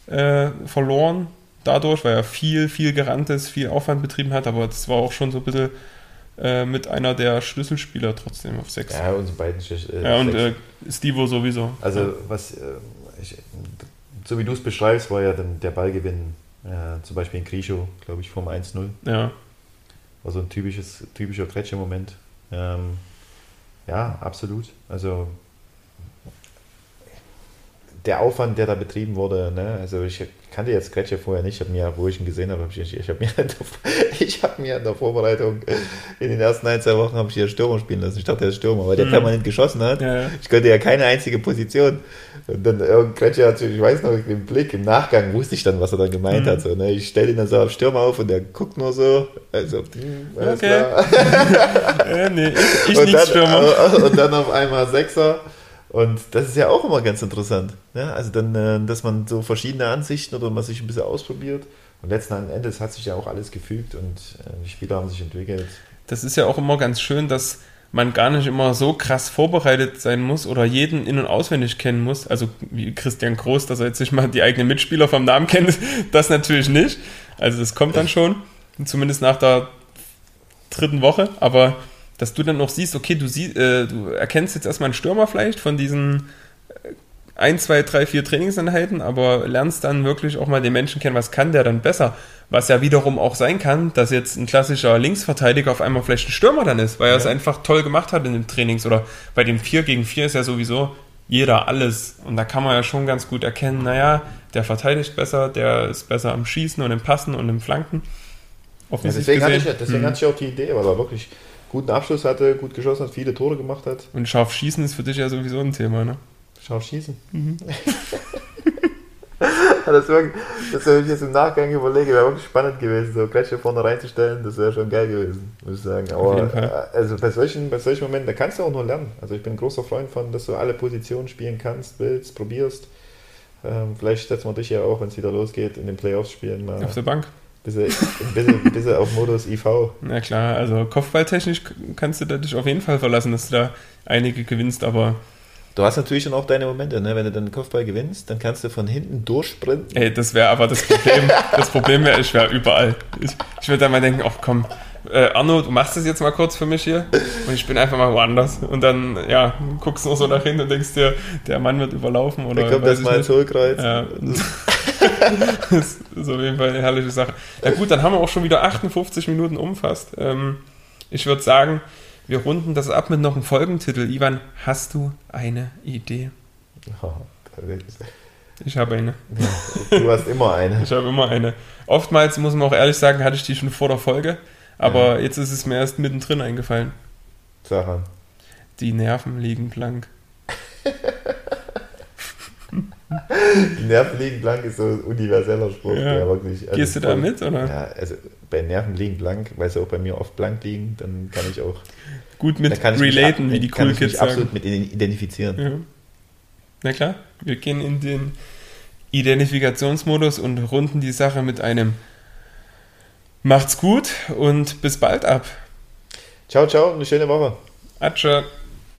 äh, verloren dadurch, weil er viel, viel gerannt ist, viel Aufwand betrieben hat, aber das war auch schon so ein bisschen äh, mit einer der Schlüsselspieler trotzdem auf 6. Ja, unsere beiden äh, ja, und äh, Stivo sowieso. Also, was, äh, ich, so wie du es beschreibst, war ja dann der Ballgewinn, äh, zum Beispiel in Grisho, glaube ich, vom 1-0. Ja. War so ein typisches, typischer Kretscher-Moment. Ähm, ja, absolut. Also der Aufwand, der da betrieben wurde, ne? also ich kannte jetzt Kretscher vorher nicht, ich habe mir, wo ich ihn gesehen habe, ich, ich habe mir, ich hab mir in der Vorbereitung in den ersten ein, zwei Wochen habe ich hier Stürmer spielen lassen. Ich dachte, der ist Stürmer, weil der mhm. permanent geschossen hat. Ja, ja. Ich konnte ja keine einzige Position. Und dann irgendein Kretscher hat, ich weiß noch, im Blick, im Nachgang wusste ich dann, was er dann gemeint mhm. hat. So, ne? Ich stelle ihn dann so auf Stürmer auf und der guckt nur so, also, okay. äh, nee, ich, ich und, dann, Stürmer. und dann auf einmal Sechser. Und das ist ja auch immer ganz interessant. Ne? Also dann, äh, dass man so verschiedene Ansichten oder man sich ein bisschen ausprobiert. Und letzten Endes hat sich ja auch alles gefügt und äh, die Spieler haben sich entwickelt. Das ist ja auch immer ganz schön, dass man gar nicht immer so krass vorbereitet sein muss oder jeden in- und auswendig kennen muss. Also wie Christian Groß, dass er jetzt nicht mal die eigenen Mitspieler vom Namen kennt, das natürlich nicht. Also das kommt dann schon, zumindest nach der dritten Woche. Aber dass du dann noch siehst, okay, du, sie, äh, du erkennst jetzt erstmal einen Stürmer vielleicht von diesen äh, ein, zwei, drei, vier Trainingseinheiten, aber lernst dann wirklich auch mal den Menschen kennen, was kann der dann besser. Was ja wiederum auch sein kann, dass jetzt ein klassischer Linksverteidiger auf einmal vielleicht ein Stürmer dann ist, weil er ja. es einfach toll gemacht hat in den Trainings oder bei dem 4 gegen 4 ist ja sowieso jeder alles. Und da kann man ja schon ganz gut erkennen, naja, der verteidigt besser, der ist besser am Schießen und im Passen und im Flanken. Ja, deswegen, hatte ich, deswegen hm. hatte ich auch die Idee, weil er wirklich guten Abschluss hatte, gut geschossen hat, viele Tore gemacht hat. Und scharf schießen ist für dich ja sowieso ein Thema, ne? Scharf schießen? Mhm. das, das wenn ich jetzt im Nachgang überlege, wäre wirklich spannend gewesen, so Kretsche vorne reinzustellen, das wäre schon geil gewesen, muss ich sagen. Aber äh, also bei solchen, bei solchen Momenten, da kannst du auch nur lernen. Also ich bin ein großer Freund von, dass du alle Positionen spielen kannst, willst, probierst. Ähm, vielleicht setzen wir dich ja auch, wenn es wieder losgeht, in den Playoffs spielen mal. Auf der Bank. Bisschen, bisschen, bisschen auf Modus IV. Na klar, also kopfballtechnisch kannst du dich auf jeden Fall verlassen, dass du da einige gewinnst, aber. Du hast natürlich dann auch deine Momente, ne? wenn du dann den Kopfball gewinnst, dann kannst du von hinten durchsprinten. Ey, das wäre aber das Problem. das Problem wäre, ich wäre überall. Ich, ich würde dann mal denken, ach komm, äh, Arno, du machst das jetzt mal kurz für mich hier und ich bin einfach mal woanders. Und dann, ja, guckst du noch so nach hinten und denkst dir, der Mann wird überlaufen. Oder da kommt erstmal Hohlkreuz. Ja. das ist auf jeden Fall eine herrliche Sache. Ja gut, dann haben wir auch schon wieder 58 Minuten umfasst. Ähm, ich würde sagen, wir runden das ab mit noch einem Folgentitel. Ivan, hast du eine Idee? Oh, ich habe eine. Du hast immer eine. Ich habe immer eine. Oftmals, muss man auch ehrlich sagen, hatte ich die schon vor der Folge, aber ja. jetzt ist es mir erst mittendrin eingefallen. Sache. Die Nerven liegen blank. Nerven liegen blank ist so ein universeller Spruch. Ja. wirklich, also Gehst du da mit, oder? Ja, also bei Nerven liegen blank, weil sie auch bei mir oft blank liegen, dann kann ich auch gut mit relaten, mich, wie die cool Kids sagen. absolut mit identifizieren. Ja. Na klar, wir gehen in den Identifikationsmodus und runden die Sache mit einem Macht's gut und bis bald ab. Ciao, ciao, eine schöne Woche. Atsche.